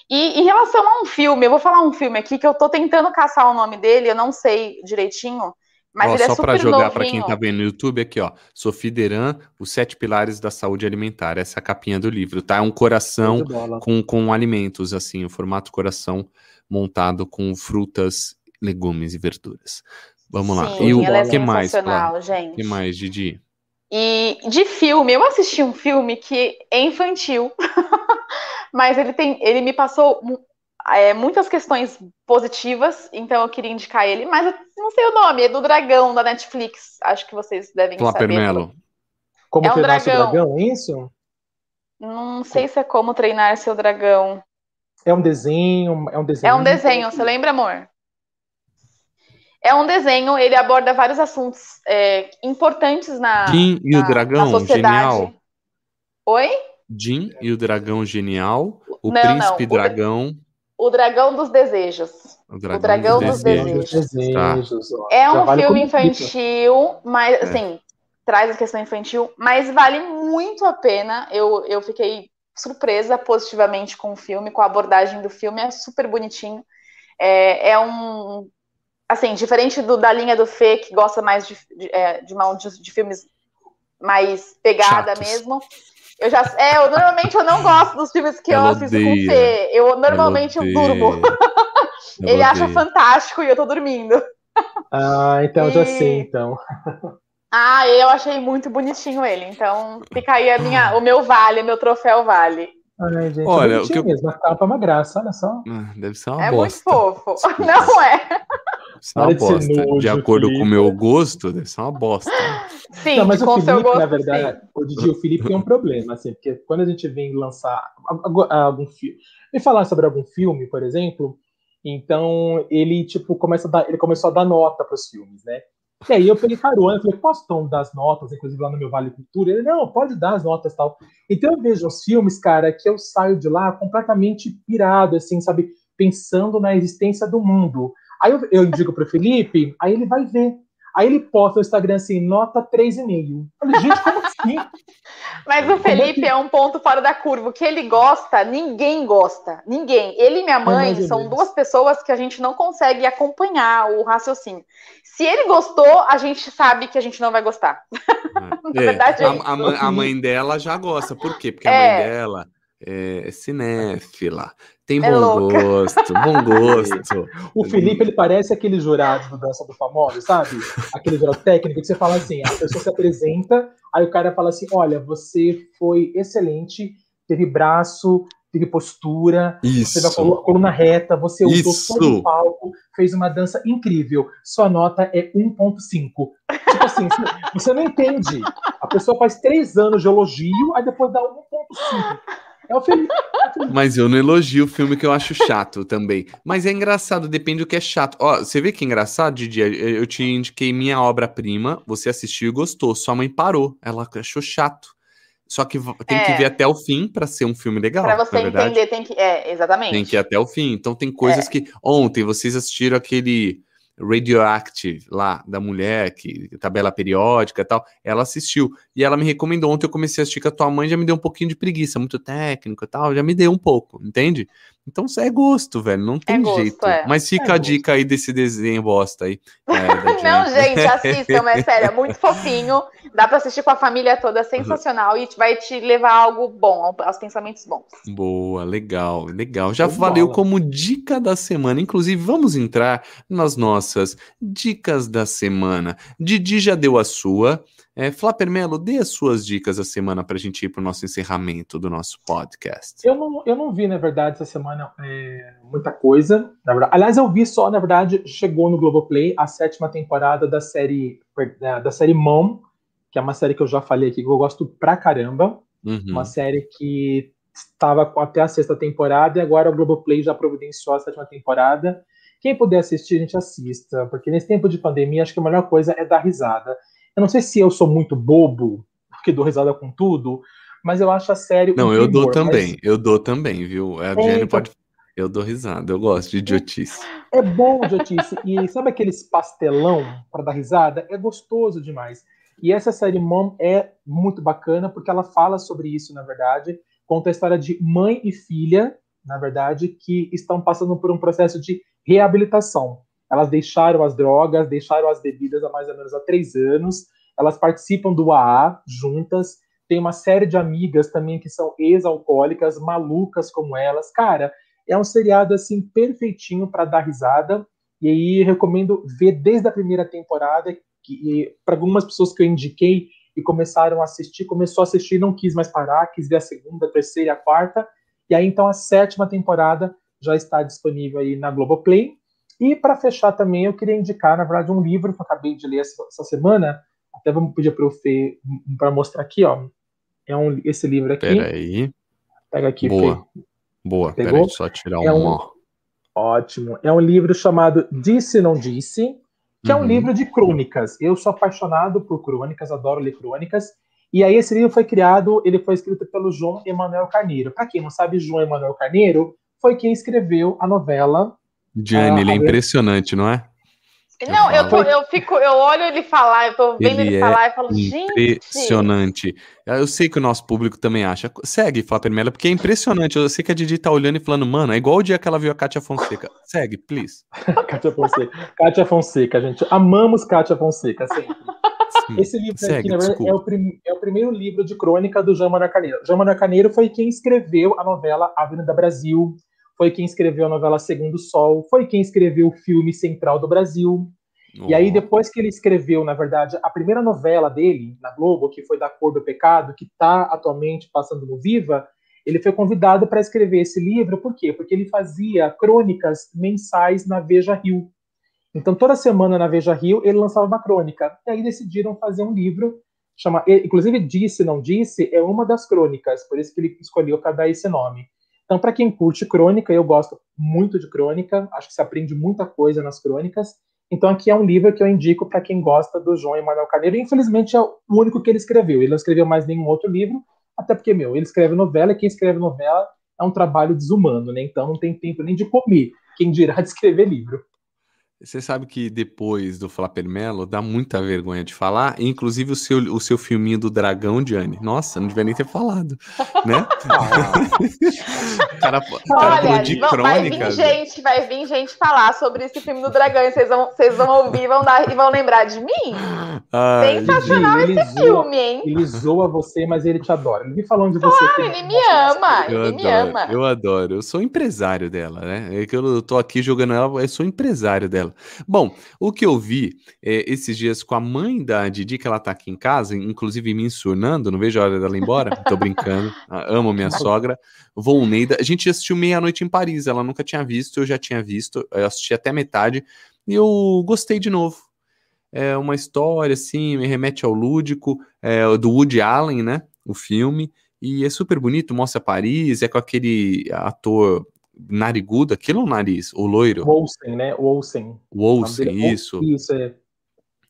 E em relação a um filme, eu vou falar um filme aqui que eu tô tentando caçar o nome dele, eu não sei direitinho, mas ó, ele é só para jogar para quem tá vendo no YouTube aqui, ó. Sophie Deran, Os Sete Pilares da Saúde Alimentar. Essa é a capinha do livro, tá? É um coração com, com alimentos, assim, o formato coração montado com frutas, legumes e verduras. Vamos Sim, lá. E o é que mais? O que mais, Didi? E de filme, eu assisti um filme que é infantil, <laughs> mas ele tem, ele me passou é, muitas questões positivas, então eu queria indicar ele, mas eu não sei o nome, é do Dragão da Netflix. Acho que vocês devem saber. Melo. Como é um treinar dragão. seu dragão, é isso? Não sei se é como treinar seu dragão. É um desenho, é um desenho. É um desenho, você lembra, amor? É um desenho, ele aborda vários assuntos é, importantes na, Jim e na, o Dragão, genial. Oi? Jim e o Dragão Genial, o Não, Príncipe não, o- Dragão, O Dragão dos Desejos. o Dragão, Dragão dos dos Desejos. Desejos. Tá. É um vale filme infantil, mas É. assim, traz a questão infantil, mas vale muito a pena. Eu, eu fiquei surpresa positivamente com o filme, com a abordagem do filme, é super bonitinho. É, é um. Assim, diferente do, da linha do Fê, que gosta mais de, de, é, de, uma- de- de filmes mais pegada Chatos. mesmo. Eu já. É, eu normalmente eu não gosto dos filmes que eu Ela assisto com o odeia. Fê. Eu normalmente eu durmo. odeia. <laughs> Ele acha fantástico e eu tô dormindo. Ah, então eu já E- sei, então. Ah, eu achei muito bonitinho ele. Então, fica aí a minha, o meu vale, meu troféu vale. Ai, gente, Olha, é o que eu- mesmo. A capa é uma graça, olha só. Ah, Deve ser uma é bosta. muito fofo. Desculpa. Não é? Deve ser uma Para de bosta. nojo, de acordo com o Felipe. meu gosto, deve ser uma bosta. Sim, Não, mas com o o seu Felipe, gosto. na verdade, sim. o Didi, o Felipe tem um problema, assim, porque quando a gente vem lançar algu- algum filme, vem falar sobre algum filme, por exemplo, então ele tipo começa a dar, ele começou a dar nota para os filmes, né? E aí eu peguei carona, eu falei, posso então dar as notas, inclusive lá no meu Vale Cultura? Ele, não, pode dar as notas tal. Então eu vejo os filmes, cara, que eu saio de lá completamente pirado, assim, sabe? Pensando na existência do mundo. Aí eu, eu pro Felipe, aí ele vai ver. Aí ele posta no Instagram assim, nota 3,5. Eu falei, gente, como assim? <laughs> Mas o Como é Felipe que- é um ponto fora da curva. O que ele gosta, ninguém gosta. Ninguém. Ele e minha mãe mais ou são duas pessoas que a gente não consegue acompanhar o raciocínio. Se ele gostou, a gente sabe que a gente não vai gostar. É, <laughs> verdade, é a, isso. a mãe, a mãe dela já gosta. Por quê? Porque a É. mãe dela é cinéfila, tem É bom louca. gosto, bom <laughs> gosto. O Felipe, ele parece aquele jurado do Dança do Famoso, sabe? Aquele jurado técnico que você fala assim, a pessoa se apresenta, aí o cara fala assim, olha, você foi excelente, teve braço, teve postura, Isso. teve a colu- coluna reta, você usou Isso. todo o palco, fez uma dança incrível. Sua nota é 1.5. Tipo assim, você- você não entende. A pessoa faz três anos de elogio, aí depois dá 1.5. É o é. Mas eu não elogio o filme que eu acho chato também. Mas é engraçado, depende do que é chato. Ó, você vê que é engraçado, Didi? Eu te indiquei minha obra-prima, você assistiu e gostou. Sua mãe parou, ela achou chato. Só que tem que É. ver até o fim pra ser um filme legal. Pra você verdade. entender, tem que. É, exatamente. Tem que ir até o fim. Então tem coisas É. que. Ontem vocês assistiram aquele Radioactive lá, da mulher, que tabela periódica e tal. Ela assistiu. E ela me recomendou. Ontem eu comecei a assistir com a tua mãe, já me deu um pouquinho de preguiça, muito técnico e tal. Já me deu um pouco, entende? Então isso é gosto, velho. Não tem gosto, jeito. é. Mas fica É a gosto. dica aí desse desenho bosta aí. <laughs> é, Não, gente, assistam, é sério, é muito <laughs> fofinho. Dá pra assistir com a família toda, é sensacional e vai te levar a algo bom, aos pensamentos bons. Boa, legal, legal. Já de valeu bola. como dica da semana. Inclusive, vamos entrar nas nossas dicas da semana. Didi já deu a sua. É, Flapper Melo, dê as suas dicas da semana para a gente ir para o nosso encerramento do nosso podcast. Eu não, eu não vi, na verdade, essa semana é, muita coisa. Na verdade. Aliás, eu vi só, na verdade, chegou no Globoplay a sétima temporada da série da, série Mom, que é uma série que eu já falei aqui, que eu gosto pra caramba. Uhum. Uma série que estava com até a sexta temporada e agora o Globoplay já providenciou a sétima temporada. Quem puder assistir, a gente assista, porque nesse tempo de pandemia, acho que a melhor coisa é dar risada. Eu não sei se eu sou muito bobo, que dou risada com tudo, mas eu acho a série. um Não, eu dou também, mas eu dou também, viu? A É, Jenny então- pode. Eu dou risada, eu gosto de idiotice. É bom, Jotice. E sabe aqueles pastelão para dar risada? É gostoso demais. E essa série Mom é muito bacana porque ela fala sobre isso, na verdade. Conta a história de mãe e filha, na verdade, que estão passando por um processo de reabilitação. Elas deixaram as drogas, deixaram as bebidas há mais ou menos há três anos. Elas participam do AA juntas. Tem uma série de amigas também que são ex-alcoólicas, malucas como elas. Cara, é um seriado assim perfeitinho para dar risada. E aí recomendo ver desde a primeira temporada, que para algumas pessoas que eu indiquei e começaram a assistir, começou a assistir não quis mais parar, quis ver a segunda, a terceira a quarta. E aí então a sétima temporada já está disponível aí na Globoplay. E para fechar também, eu queria indicar, na verdade, um livro que eu acabei de ler essa, essa semana. Até vamos pedir para o Fê para mostrar aqui, ó. É um, esse livro aqui. Peraí. Pega aqui, Boa. Fê. Boa, Pegou? peraí, só tirar é um... Ótimo. É um livro chamado Disse Não Disse, que uhum. é um uhum. livro de crônicas. Eu sou apaixonado por crônicas, adoro ler crônicas. E aí esse livro foi criado, ele foi escrito pelo João Emanuel Carneiro. Para quem não sabe, João Emanuel Carneiro foi quem escreveu a novela. Diane, ele é impressionante, não é? Não, eu, tô, eu fico, eu olho ele falar, eu tô vendo ele, ele falar e falo, gente. Impressionante. Eu sei que o nosso público também acha. Segue, Flávia Mela, porque é impressionante. Eu sei que a Didi tá olhando e falando, mano, é igual o dia que ela viu a Kátia Fonseca. Segue, please. <laughs> Kátia Fonseca. Kátia Fonseca, gente. Amamos Kátia Fonseca, sempre. Sim. Esse livro Segue, aqui, na verdade, é o, prim, é o, primeiro livro de crônica do João Manuel Carneiro. João Manuel Carneiro foi quem escreveu a novela Avenida Brasil, foi quem escreveu a novela Segundo Sol, foi quem escreveu o filme Central do Brasil. Oh. E aí, depois que ele escreveu, na verdade, a primeira novela dele, na Globo, que foi Da Cor do Pecado, que está atualmente passando no Viva, ele foi convidado para escrever esse livro, por quê? Porque ele fazia crônicas mensais na Veja Rio. Então, toda semana na Veja Rio, ele lançava uma crônica. E aí decidiram fazer um livro, chama, inclusive Disse, Não Disse, é uma das crônicas, por isso que ele escolheu para dar esse nome. Então, para quem curte crônica, eu gosto muito de crônica, acho que se aprende muita coisa nas crônicas. Então, aqui é um livro que eu indico para quem gosta do João Emanuel Carneiro. Infelizmente, é o único que ele escreveu. Ele não escreveu mais nenhum outro livro, até porque, meu, ele escreve novela e quem escreve novela é um trabalho desumano, né? Então, não tem tempo nem de comer, quem dirá de escrever livro. Você sabe que depois do Flapper Melo dá muita vergonha de falar, inclusive o seu, o seu filminho do Dragão, Diane. Nossa, não devia nem ter falado, né? <laughs> <laughs> cara, cara Olha, de crônicas. Vai vir gente, vai vir gente falar sobre esse filme do Dragão e vocês vão, vocês vão ouvir vão dar, e vão lembrar de mim. Sensacional esse zoa, filme, hein? Ele zoa você, mas ele te adora. Ele falando de você. Claro, ele me ama, eu ele adoro, me ama. Eu adoro, eu sou empresário dela, né? É que eu tô aqui jogando ela, eu sou empresário dela. Bom, o que eu vi é, esses dias com a mãe da Didi, que ela tá aqui em casa, inclusive me ensunando, não vejo a hora dela ir embora, tô brincando, <laughs> amo minha sogra, Volneida. A gente assistiu Meia-Noite em Paris, ela nunca tinha visto, eu já tinha visto, eu assisti até metade, e eu gostei de novo. É uma história, assim, me remete ao lúdico, é, do Woody Allen, né, o filme, e é super bonito, mostra Paris, é com aquele ator narigudo, aquilo é um nariz, o loiro. Olsen, né? Olsen. O Olsen, é isso. Isso, é.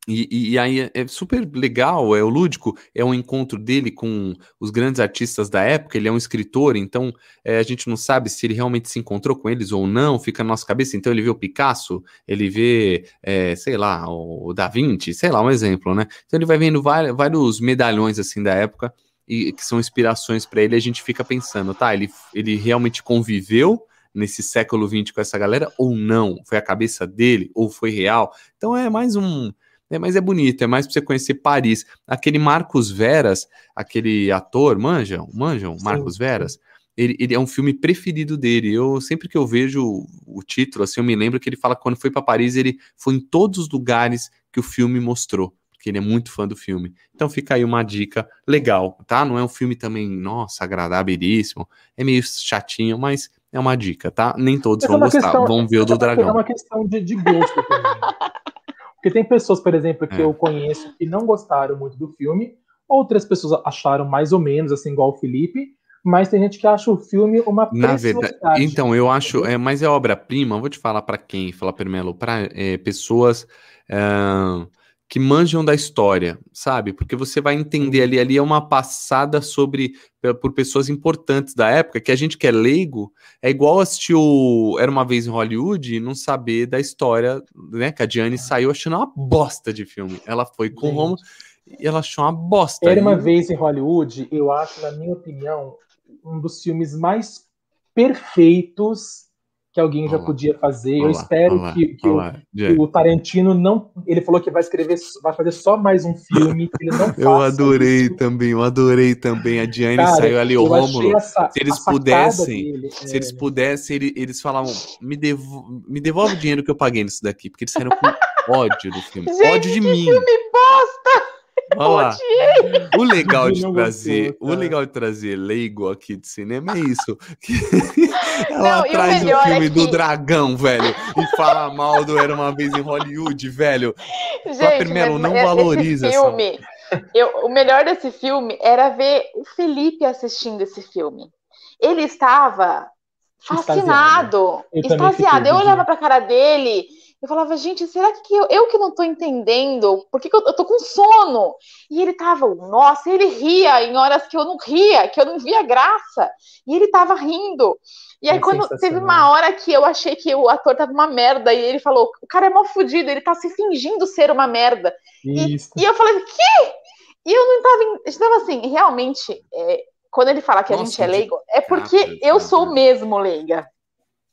E, e, e, aí é, é super legal, é o lúdico, é um encontro dele com os grandes artistas da época, ele é um escritor, então é, a gente não sabe se ele realmente se encontrou com eles ou não, fica na nossa cabeça, então ele vê o Picasso, ele vê, é, sei lá, o Da Vinci, sei lá, um exemplo, né? Então ele vai vendo vários, medalhões assim da época, e que são inspirações para ele, a gente fica pensando, tá, ele, ele realmente conviveu nesse século XX com essa galera ou não? Foi a cabeça dele ou foi real? Então é mais um. É, mas é bonito, é mais para você conhecer Paris. Aquele Marcos Veras, aquele ator, manjam? Manjam? Sim, Marcos Veras? Ele, ele, é um filme preferido dele. Eu sempre que eu vejo o, título, assim, eu me lembro que ele fala que quando foi para Paris, ele foi em todos os lugares que o filme mostrou porque ele é muito fã do filme. Então fica aí uma dica legal, tá? Não é um filme também, nossa, agradabilíssimo, é meio chatinho, mas é uma dica, tá? Nem todos vão é gostar, questão, vão ver o do é dragão. É uma questão de, de gosto também. <laughs> Porque tem pessoas, por exemplo, que é. eu conheço que não gostaram muito do filme, outras pessoas acharam mais ou menos, assim, igual o Felipe, mas tem gente que acha o filme uma Na verdade, então, eu acho, é, mas é obra-prima, vou te falar para quem, falar primeiro, para é, pessoas é, que manjam da história, sabe? Porque você vai entender ali, ali é uma passada sobre por pessoas importantes da época, que a gente que é leigo, é igual assistir o Era Uma Vez em Hollywood e não saber da história, né? Que a Diane saiu achando uma bosta de filme. Ela foi com Roma e ela achou uma bosta. Era Uma Vez em Hollywood, eu acho, na minha opinião, um dos filmes mais perfeitos que alguém olá, já podia fazer. Olá, eu espero olá, que, que, o, que, o, Tarantino não. Ele falou que vai escrever, vai fazer só mais um filme. ele não <laughs> eu adorei isso. também, eu adorei também. A Diane Cara, saiu ali, o Rômulo. Essa, se eles pudessem, dele, se é... eles pudessem, eles, eles falavam: me, devo, me devolve o dinheiro que eu paguei nisso daqui, porque eles saíram com ódio do filme. Gente, ódio de mim. filme bosta! Olha lá. O legal de trazer, gostou, o legal de trazer leigo aqui de cinema é isso. <laughs> Ela não, traz o, o filme é que... do dragão, velho, e fala mal do Era uma vez em Hollywood, velho. Gente, Melo não valoriza filme. Eu, o melhor desse filme era ver o Felipe assistindo esse filme. Ele estava fascinado, extasiado. Eu, eu olhava pra cara dele, eu falava, gente, será que eu, eu que não tô entendendo? Por que, que eu, eu, tô com sono? E ele tava, nossa, ele ria em horas que eu não ria, que eu não via graça. E ele tava rindo. E aí, é quando teve uma hora que eu achei que o ator tava uma merda, e ele falou: o cara é mal fudido, ele tá se fingindo ser uma merda. E, e, eu falei, que? E eu não tava. Então, assim, realmente, é, quando ele fala que Nossa, a gente é leigo, é porque eu sou mesmo leiga.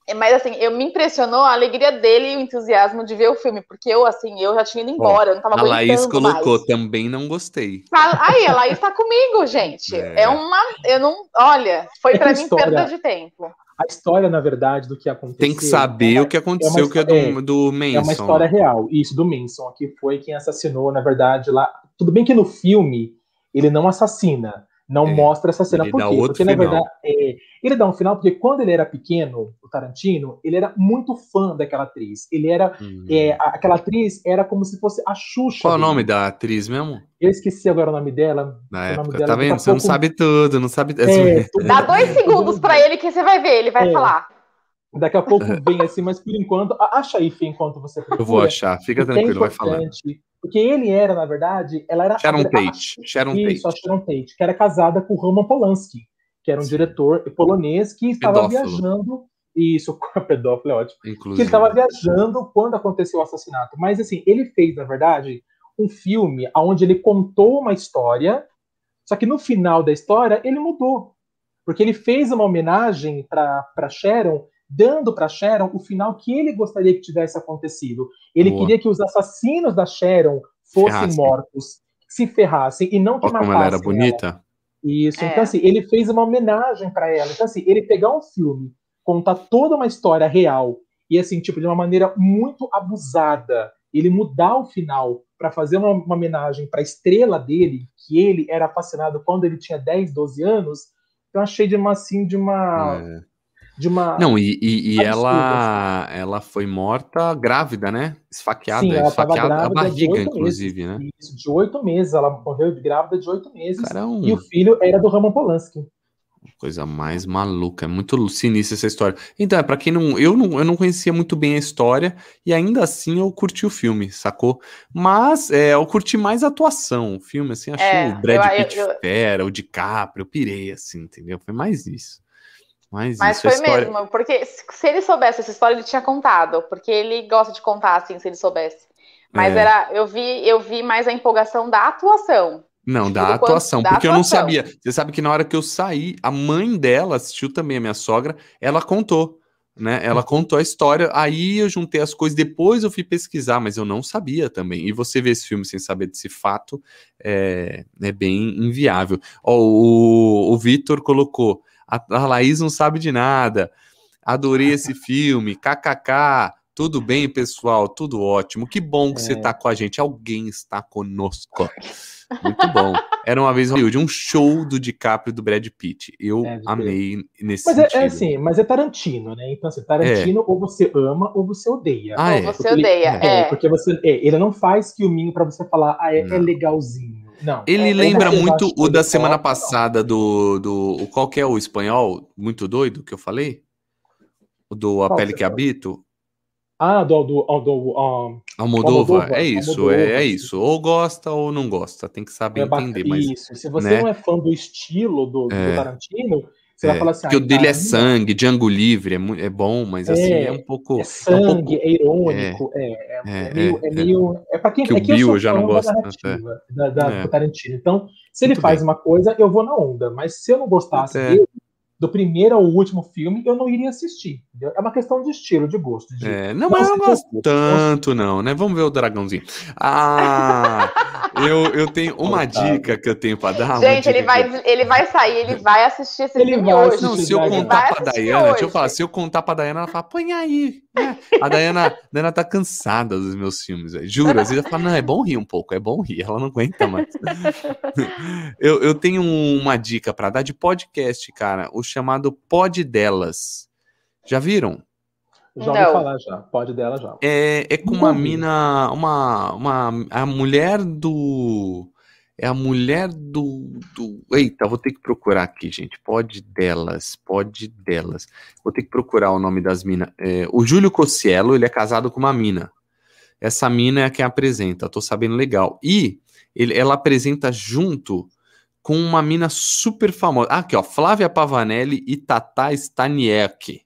É, mas assim, eu me impressionou a alegria dele e o entusiasmo de ver o filme, porque eu, assim, eu já tinha ido embora, eu não tava A Laís colocou, mais. também não gostei. Aí, a Laís tá comigo, gente. É, é uma. Eu não. Olha, foi é para mim história, perda de tempo. A história, na verdade, do que aconteceu. Tem que saber é o que aconteceu, é que é do, do Manson. É uma história real. Isso, do Manson, que foi quem assassinou, na verdade, lá. Tudo bem que no filme ele não assassina não é, mostra essa cena. Por quê? Porque, final. na verdade, é, ele dá um final, porque quando ele era pequeno, o Tarantino, ele era muito fã daquela atriz. Ele era. Uhum. É, aquela atriz era como se fosse a Xuxa. Qual é o nome da atriz mesmo? Eu esqueci agora o nome dela. Na época, dela, tá vendo? Você pouco... não sabe tudo, não sabe. É, <laughs> Dá dois segundos para ele que você vai ver, ele vai é. falar. Daqui a pouco <laughs> vem assim, mas por enquanto, acha aí, enquanto você procura. Eu vou achar, fica tranquilo, vai falar. Porque ele era, na verdade, ela era. Sharon Tate. Sharon isso, Tate. a Sharon Tate, que era casada com Roman Polanski, que era um Sim. diretor polonês que estava pedófilo. viajando. Isso, <laughs> pedófilo é ótimo. Inclusive. Que ele estava viajando quando aconteceu o assassinato. Mas, assim, ele fez, na verdade, um filme onde ele contou uma história, só que no final da história ele mudou. Porque ele fez uma homenagem para Sharon dando para Sharon o final que ele gostaria que tivesse acontecido. Ele Boa. queria que os assassinos da Sharon fossem ferrassem. mortos, se ferrassem e não que Olha matassem. Como ela era bonita. Ela. Isso. É. Então assim, ele fez uma homenagem para ela. Então assim, ele pegar um filme, contar toda uma história real e assim, tipo de uma maneira muito abusada, ele mudar o final para fazer uma, uma homenagem para a estrela dele, que ele era fascinado quando ele tinha 10, 12 anos, eu achei de uma assim de uma é de uma. Não, e, e, e ela, ela foi morta grávida, né? Esfaqueada, Sim, ela esfaqueada a barriga, inclusive, meses. né? Isso, de oito meses. Ela morreu de grávida de oito meses. Caramba. E o filho era do Roman Polanski. Coisa mais maluca, é muito sinistra essa história. Então, é para quem não eu, não. eu não conhecia muito bem a história e ainda assim eu curti o filme, sacou? Mas é, eu curti mais a atuação. O filme, assim, achei é, o Brad eu, Pitt eu, eu... fera, o DiCaprio, eu pirei, assim, entendeu? Foi mais isso. Mas, Mas foi história... mesmo, porque se ele soubesse essa história, ele tinha contado, porque ele gosta de contar assim, se ele soubesse. Mas é. era, eu vi, eu vi mais a empolgação da atuação. Não, da atuação, quanto, porque da eu não sabia. Você sabe que na hora que eu saí, a mãe dela assistiu também, a minha sogra, ela contou, né? Ela uhum. contou a história, aí eu juntei as coisas, depois eu fui pesquisar, mas eu não sabia também. E você ver esse filme sem saber desse fato é, é bem inviável. Ó, o, o Vitor colocou a, a Laís não sabe de nada. Adorei esse <laughs> filme. KKK. Tudo bem, pessoal? Tudo ótimo. Que bom que é. você está com a gente. Alguém está conosco. Muito bom. Era uma vez de um show do DiCaprio e do Brad Pitt. Eu é, amei nesse mas sentido. É, é assim, mas é Tarantino, né? Então, assim, Tarantino é. ou você ama ou você odeia. Ah, ou você odeia, ele, é. Porque você, ele não faz filminho para você falar, ah, é, legalzinho. Não. Ele é, lembra muito o da semana passada do, do. Qual que é o espanhol? Muito doido que eu falei? O do A Pele que Habito? Ah, do, do, do, um, Almodova. É isso, Almodova, é, é, isso. Ou gosta ou não gosta, tem que saber é entender. Mas, isso, se você né? não é fã do estilo do, é. do Tarantino, você é, vai falar assim. Porque ah, o dele é sangue, Django Livre, é, é bom, mas assim, é, um pouco. É sangue, é, um pouco, é irônico, é, é, meio. É, meio é, pra quem que o Bill já não gosta da, da, do Tarantino. Então, se ele Muito faz bem. uma coisa, eu vou na onda. Mas se eu não gostasse dele, do primeiro ao último filme, eu não iria assistir. Entendeu? É uma questão de estilo, de gosto. De... É, não, mas eu não gosto tanto, não, né? Vamos ver o dragãozinho. Ah, eu, eu tenho <laughs> uma dica que eu tenho para dar. Gente, ele vai, ele vai sair, ele vai assistir esse ele filme hoje. Não, se eu contar pra Dayana, deixa eu falar, se eu contar pra Dayana, ela fala, põe aí. Né? A Dayana, a Dayana tá cansada dos meus filmes, véio. juro. Às vezes ela fala, não, é bom rir um pouco, é bom rir. Ela não aguenta mais. <laughs> eu, eu tenho uma dica para dar de podcast, cara. O chamado Pod Delas. Já viram? Já ouvi falar já, pode dela já. É, é com uma mina, uma, uma, a mulher do, É a mulher do, do. Eita, vou ter que procurar aqui, gente. Pode delas, pode delas. Vou ter que procurar o nome das minas. É, o Júlio Cossiello, ele é casado com uma mina. Essa mina é a que apresenta, tô sabendo legal. E ele, ela apresenta junto com uma mina super famosa. Ah, aqui, ó, Flávia Pavanelli e Tata Staniek.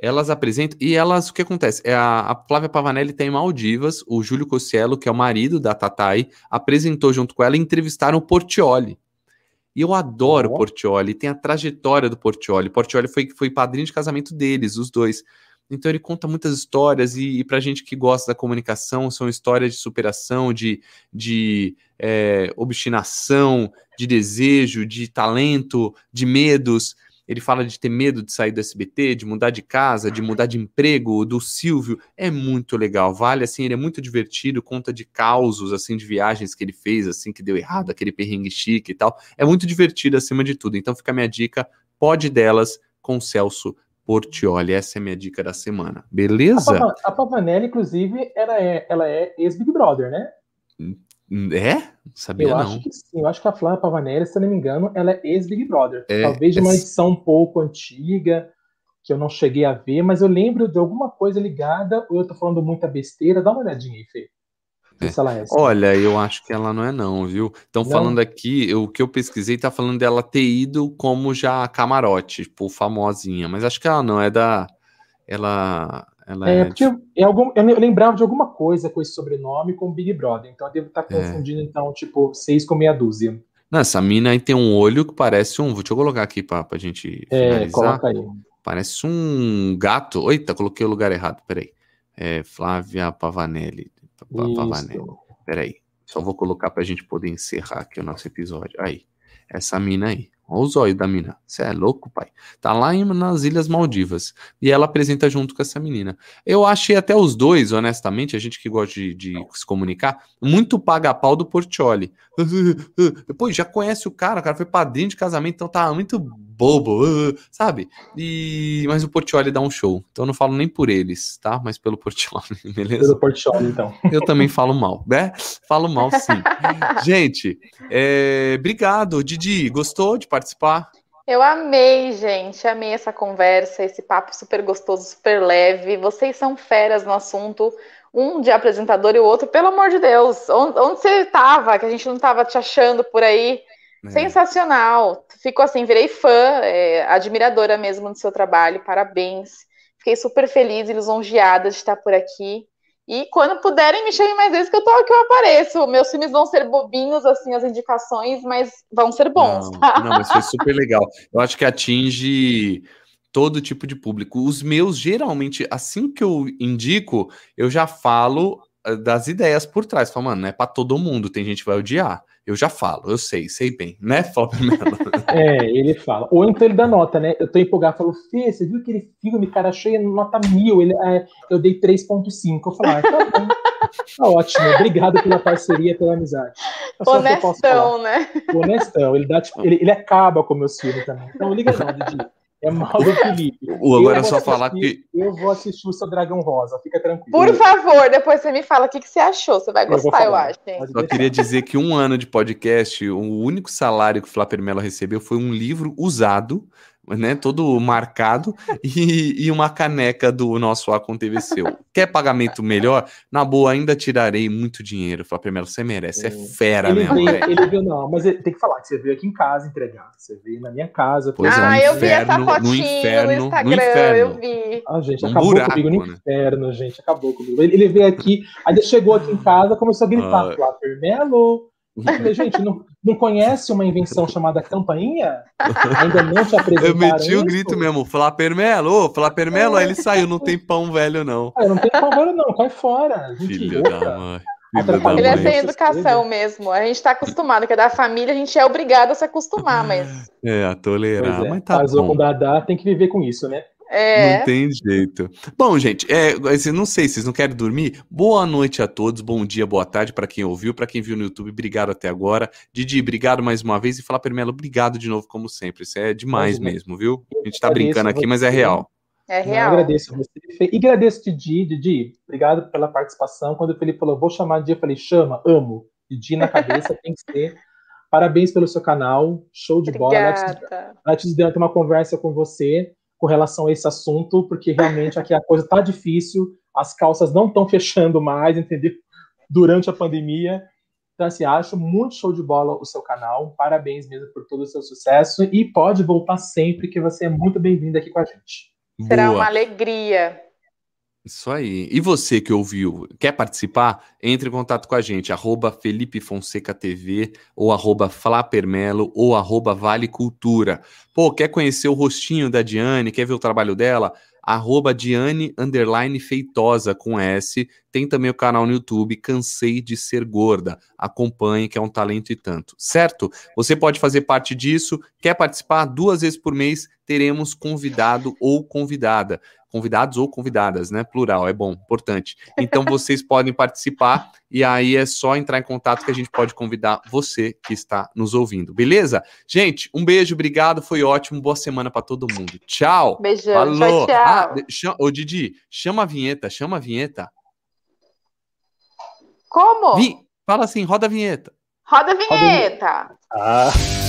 Elas apresentam, e elas, o que acontece? É a, a Flávia Pavanelli tem Maldivas, o Júlio Cossiello, que é o marido da Tatai, apresentou junto com ela e entrevistaram o Portioli. E eu adoro o Portioli, tem a trajetória do Portioli. Portioli foi, foi padrinho de casamento deles, os dois. Então ele conta muitas histórias, e, e para gente que gosta da comunicação, são histórias de superação, de, de é, obstinação, de desejo, de talento, de medos. Ele fala de ter medo de sair do SBT, de mudar de casa, de mudar de emprego, do Silvio. É muito legal, vale assim, ele é muito divertido, conta de causos, assim, de viagens que ele fez, assim, que deu errado, aquele perrengue chique e tal. É muito divertido acima de tudo. Então fica a minha dica, pode delas com Celso Portioli. Essa é a minha dica da semana. Beleza? A, Pavanelli, inclusive, ela é, ela é ex-Big Brother, né? É? Não sabia eu não. Acho que sim, eu acho que a Flávia Pavanelli, se eu não me engano, ela é ex-Big Brother. É, Talvez de uma edição um pouco antiga, que eu não cheguei a ver, mas eu lembro de alguma coisa ligada, ou eu tô falando muita besteira. Dá uma olhadinha aí, Fê. É. É Olha, eu acho que ela não é não, viu? Estão falando aqui, o que eu pesquisei tá falando dela ter ido como já camarote, tipo, famosinha, mas acho que ela não é da ela ela é, é porque eu, é algum, eu lembrava de alguma coisa com esse sobrenome com Big Brother, então eu devo estar tá é. confundindo é. então, tipo, seis com meia dúzia. Não, essa mina aí tem um olho que parece um, deixa eu colocar aqui pra, pra gente é, finalizar. Coloca aí. Parece um gato. Eita, coloquei o lugar errado, peraí. É Flávia Pavanelli. Pavanelli. Peraí. Só vou colocar pra gente poder encerrar aqui o nosso episódio. Aí. Essa mina aí. Olha os olhos da mina. Você é louco, pai? Tá lá em, nas Ilhas Maldivas. E ela apresenta junto com essa menina. Eu achei até os dois, honestamente, a gente que gosta de, de se comunicar, muito paga-pau do Portioli. Depois <laughs> já conhece o cara, o cara foi padrinho de casamento, então tá muito bobo, sabe? E mas o Portioli dá um show. Então eu não falo nem por eles, tá? Mas pelo Portioli, <laughs> beleza? Pelo Portioli, então. Eu também falo mal, né? Falo mal, sim. <laughs> gente, é... obrigado, Didi. Gostou de participar? Eu amei, gente. Amei essa conversa, esse papo super gostoso, super leve. Vocês são feras no assunto. Um de apresentador e o outro, pelo amor de Deus. Onde, onde você estava? Que a gente não estava te achando por aí. É. Sensacional. Fico assim, virei fã, é, admiradora mesmo do seu trabalho. Parabéns. Fiquei super feliz e lisonjeada de estar por aqui. E quando puderem, me chamem mais vezes que eu tô aqui, eu apareço. Meus filmes vão ser bobinhos, assim, as indicações, mas vão ser bons, não, tá? Não, mas foi super legal. Eu acho que atinge todo tipo de público. Os meus, geralmente, assim que eu indico, eu já falo das ideias por trás. Falo, mano, não é pra todo mundo, tem gente que vai odiar. Eu já falo, eu sei, sei bem, né, <laughs> Flávio Melo? é, ele fala. Ou então ele dá nota, né? Eu tô empolgado, falo, Fê, você viu aquele filme, cara, achei nota mil, ele, é, eu dei 3.5. Eu falo, ah, tá bom. <laughs> Tá ótimo, obrigado pela parceria, pela amizade. É Honestão, né? Honestão, ele, dá, tipo, ele, ele acaba com o meu filme também. Então liga não, Didi. É mal do Felipe. O agora é só assistir, falar que. Eu vou assistir o seu Dragão Rosa, fica tranquilo. Por favor, depois você me fala o que, que você achou. Você vai gostar, eu, eu acho. Hein? Só queria dizer que um ano de podcast, o único salário que o Flapper Mello recebeu foi um livro usado né, todo marcado, e, e, uma caneca do nosso Aconteceu. Quer pagamento melhor? Na boa, ainda tirarei muito dinheiro. Fala, primeiro, você merece, é, é fera ele mesmo. Veio, ele viu, não, mas tem que falar que você veio aqui em casa entregar. Você veio na minha casa. Pois é, ah, é, eu vi essa fotinho no, inferno, no Instagram, no inferno. eu vi. Ah, gente, um acabou buraco, comigo no né? inferno, gente, acabou comigo. Ele, ele, veio aqui, aí ele chegou aqui em casa, começou a gritar, ah. Flapper Melo, falei, gente, não, não conhece uma invenção chamada campainha? Ainda não te apresentaram <laughs> Eu meti isso? o grito mesmo, Flapermelo, ô, Flapermelo, é. aí ele saiu, não tem pão velho não. Ah, não tem pão velho não, cai fora. Gente, Filho da mãe. Ele é sem educação mesmo. A gente está acostumado, que é da família, a gente é obrigado a se acostumar, mas. É, a tolerar. É, mas tá mas bom. com Dadá tem que viver com isso, né? É. Não tem jeito. Bom, gente, é, não sei, vocês não querem dormir? Boa noite a todos, bom dia, boa tarde para quem ouviu, para quem viu no YouTube, obrigado até agora. Didi, obrigado mais uma vez e falar Permelo, obrigado de novo, como sempre. Isso é demais mesmo, viu? A gente tá brincando aqui, mas é real. É real. Eu agradeço você. E agradeço Didi, Didi, obrigado pela participação. Quando o Felipe falou, vou chamar Didi, eu falei, chama, amo. pedir na cabeça <laughs> tem que ser. Parabéns pelo seu canal, show de Obrigada. bola. Antes de ter uma conversa com você com relação a esse assunto, porque realmente aqui a coisa tá difícil, as calças não estão fechando mais, entendeu? Durante a pandemia. Então, assim, acho muito show de bola o seu canal. Parabéns mesmo por todo o seu sucesso. E pode voltar sempre, que você é muito bem-vindo aqui com a gente. Será Boa. uma alegria. Isso aí. E você que ouviu, quer participar? Entre em contato com a gente, arroba Felipe Fonseca TV, ou arroba Flapermelo, ou arroba Vale Cultura. Pô, quer conhecer o rostinho da Diane, quer ver o trabalho dela? arroba Diane Feitosa com S. Tem também o canal no YouTube Cansei de Ser Gorda. Acompanhe, que é um talento e tanto. Certo? Você pode fazer parte disso. Quer participar? Duas vezes por mês teremos convidado ou convidada convidados ou convidadas, né? Plural, é bom, importante. Então <laughs> vocês podem participar e aí é só entrar em contato que a gente pode convidar você que está nos ouvindo, beleza? Gente, um beijo, obrigado, foi ótimo, boa semana para todo mundo. Tchau. Beijão, Falou. tchau, tchau. Ah, ô Didi, chama a vinheta, chama a vinheta. Como? Vi, fala assim, roda a vinheta. Roda a vinheta. Roda a vinheta. Ah.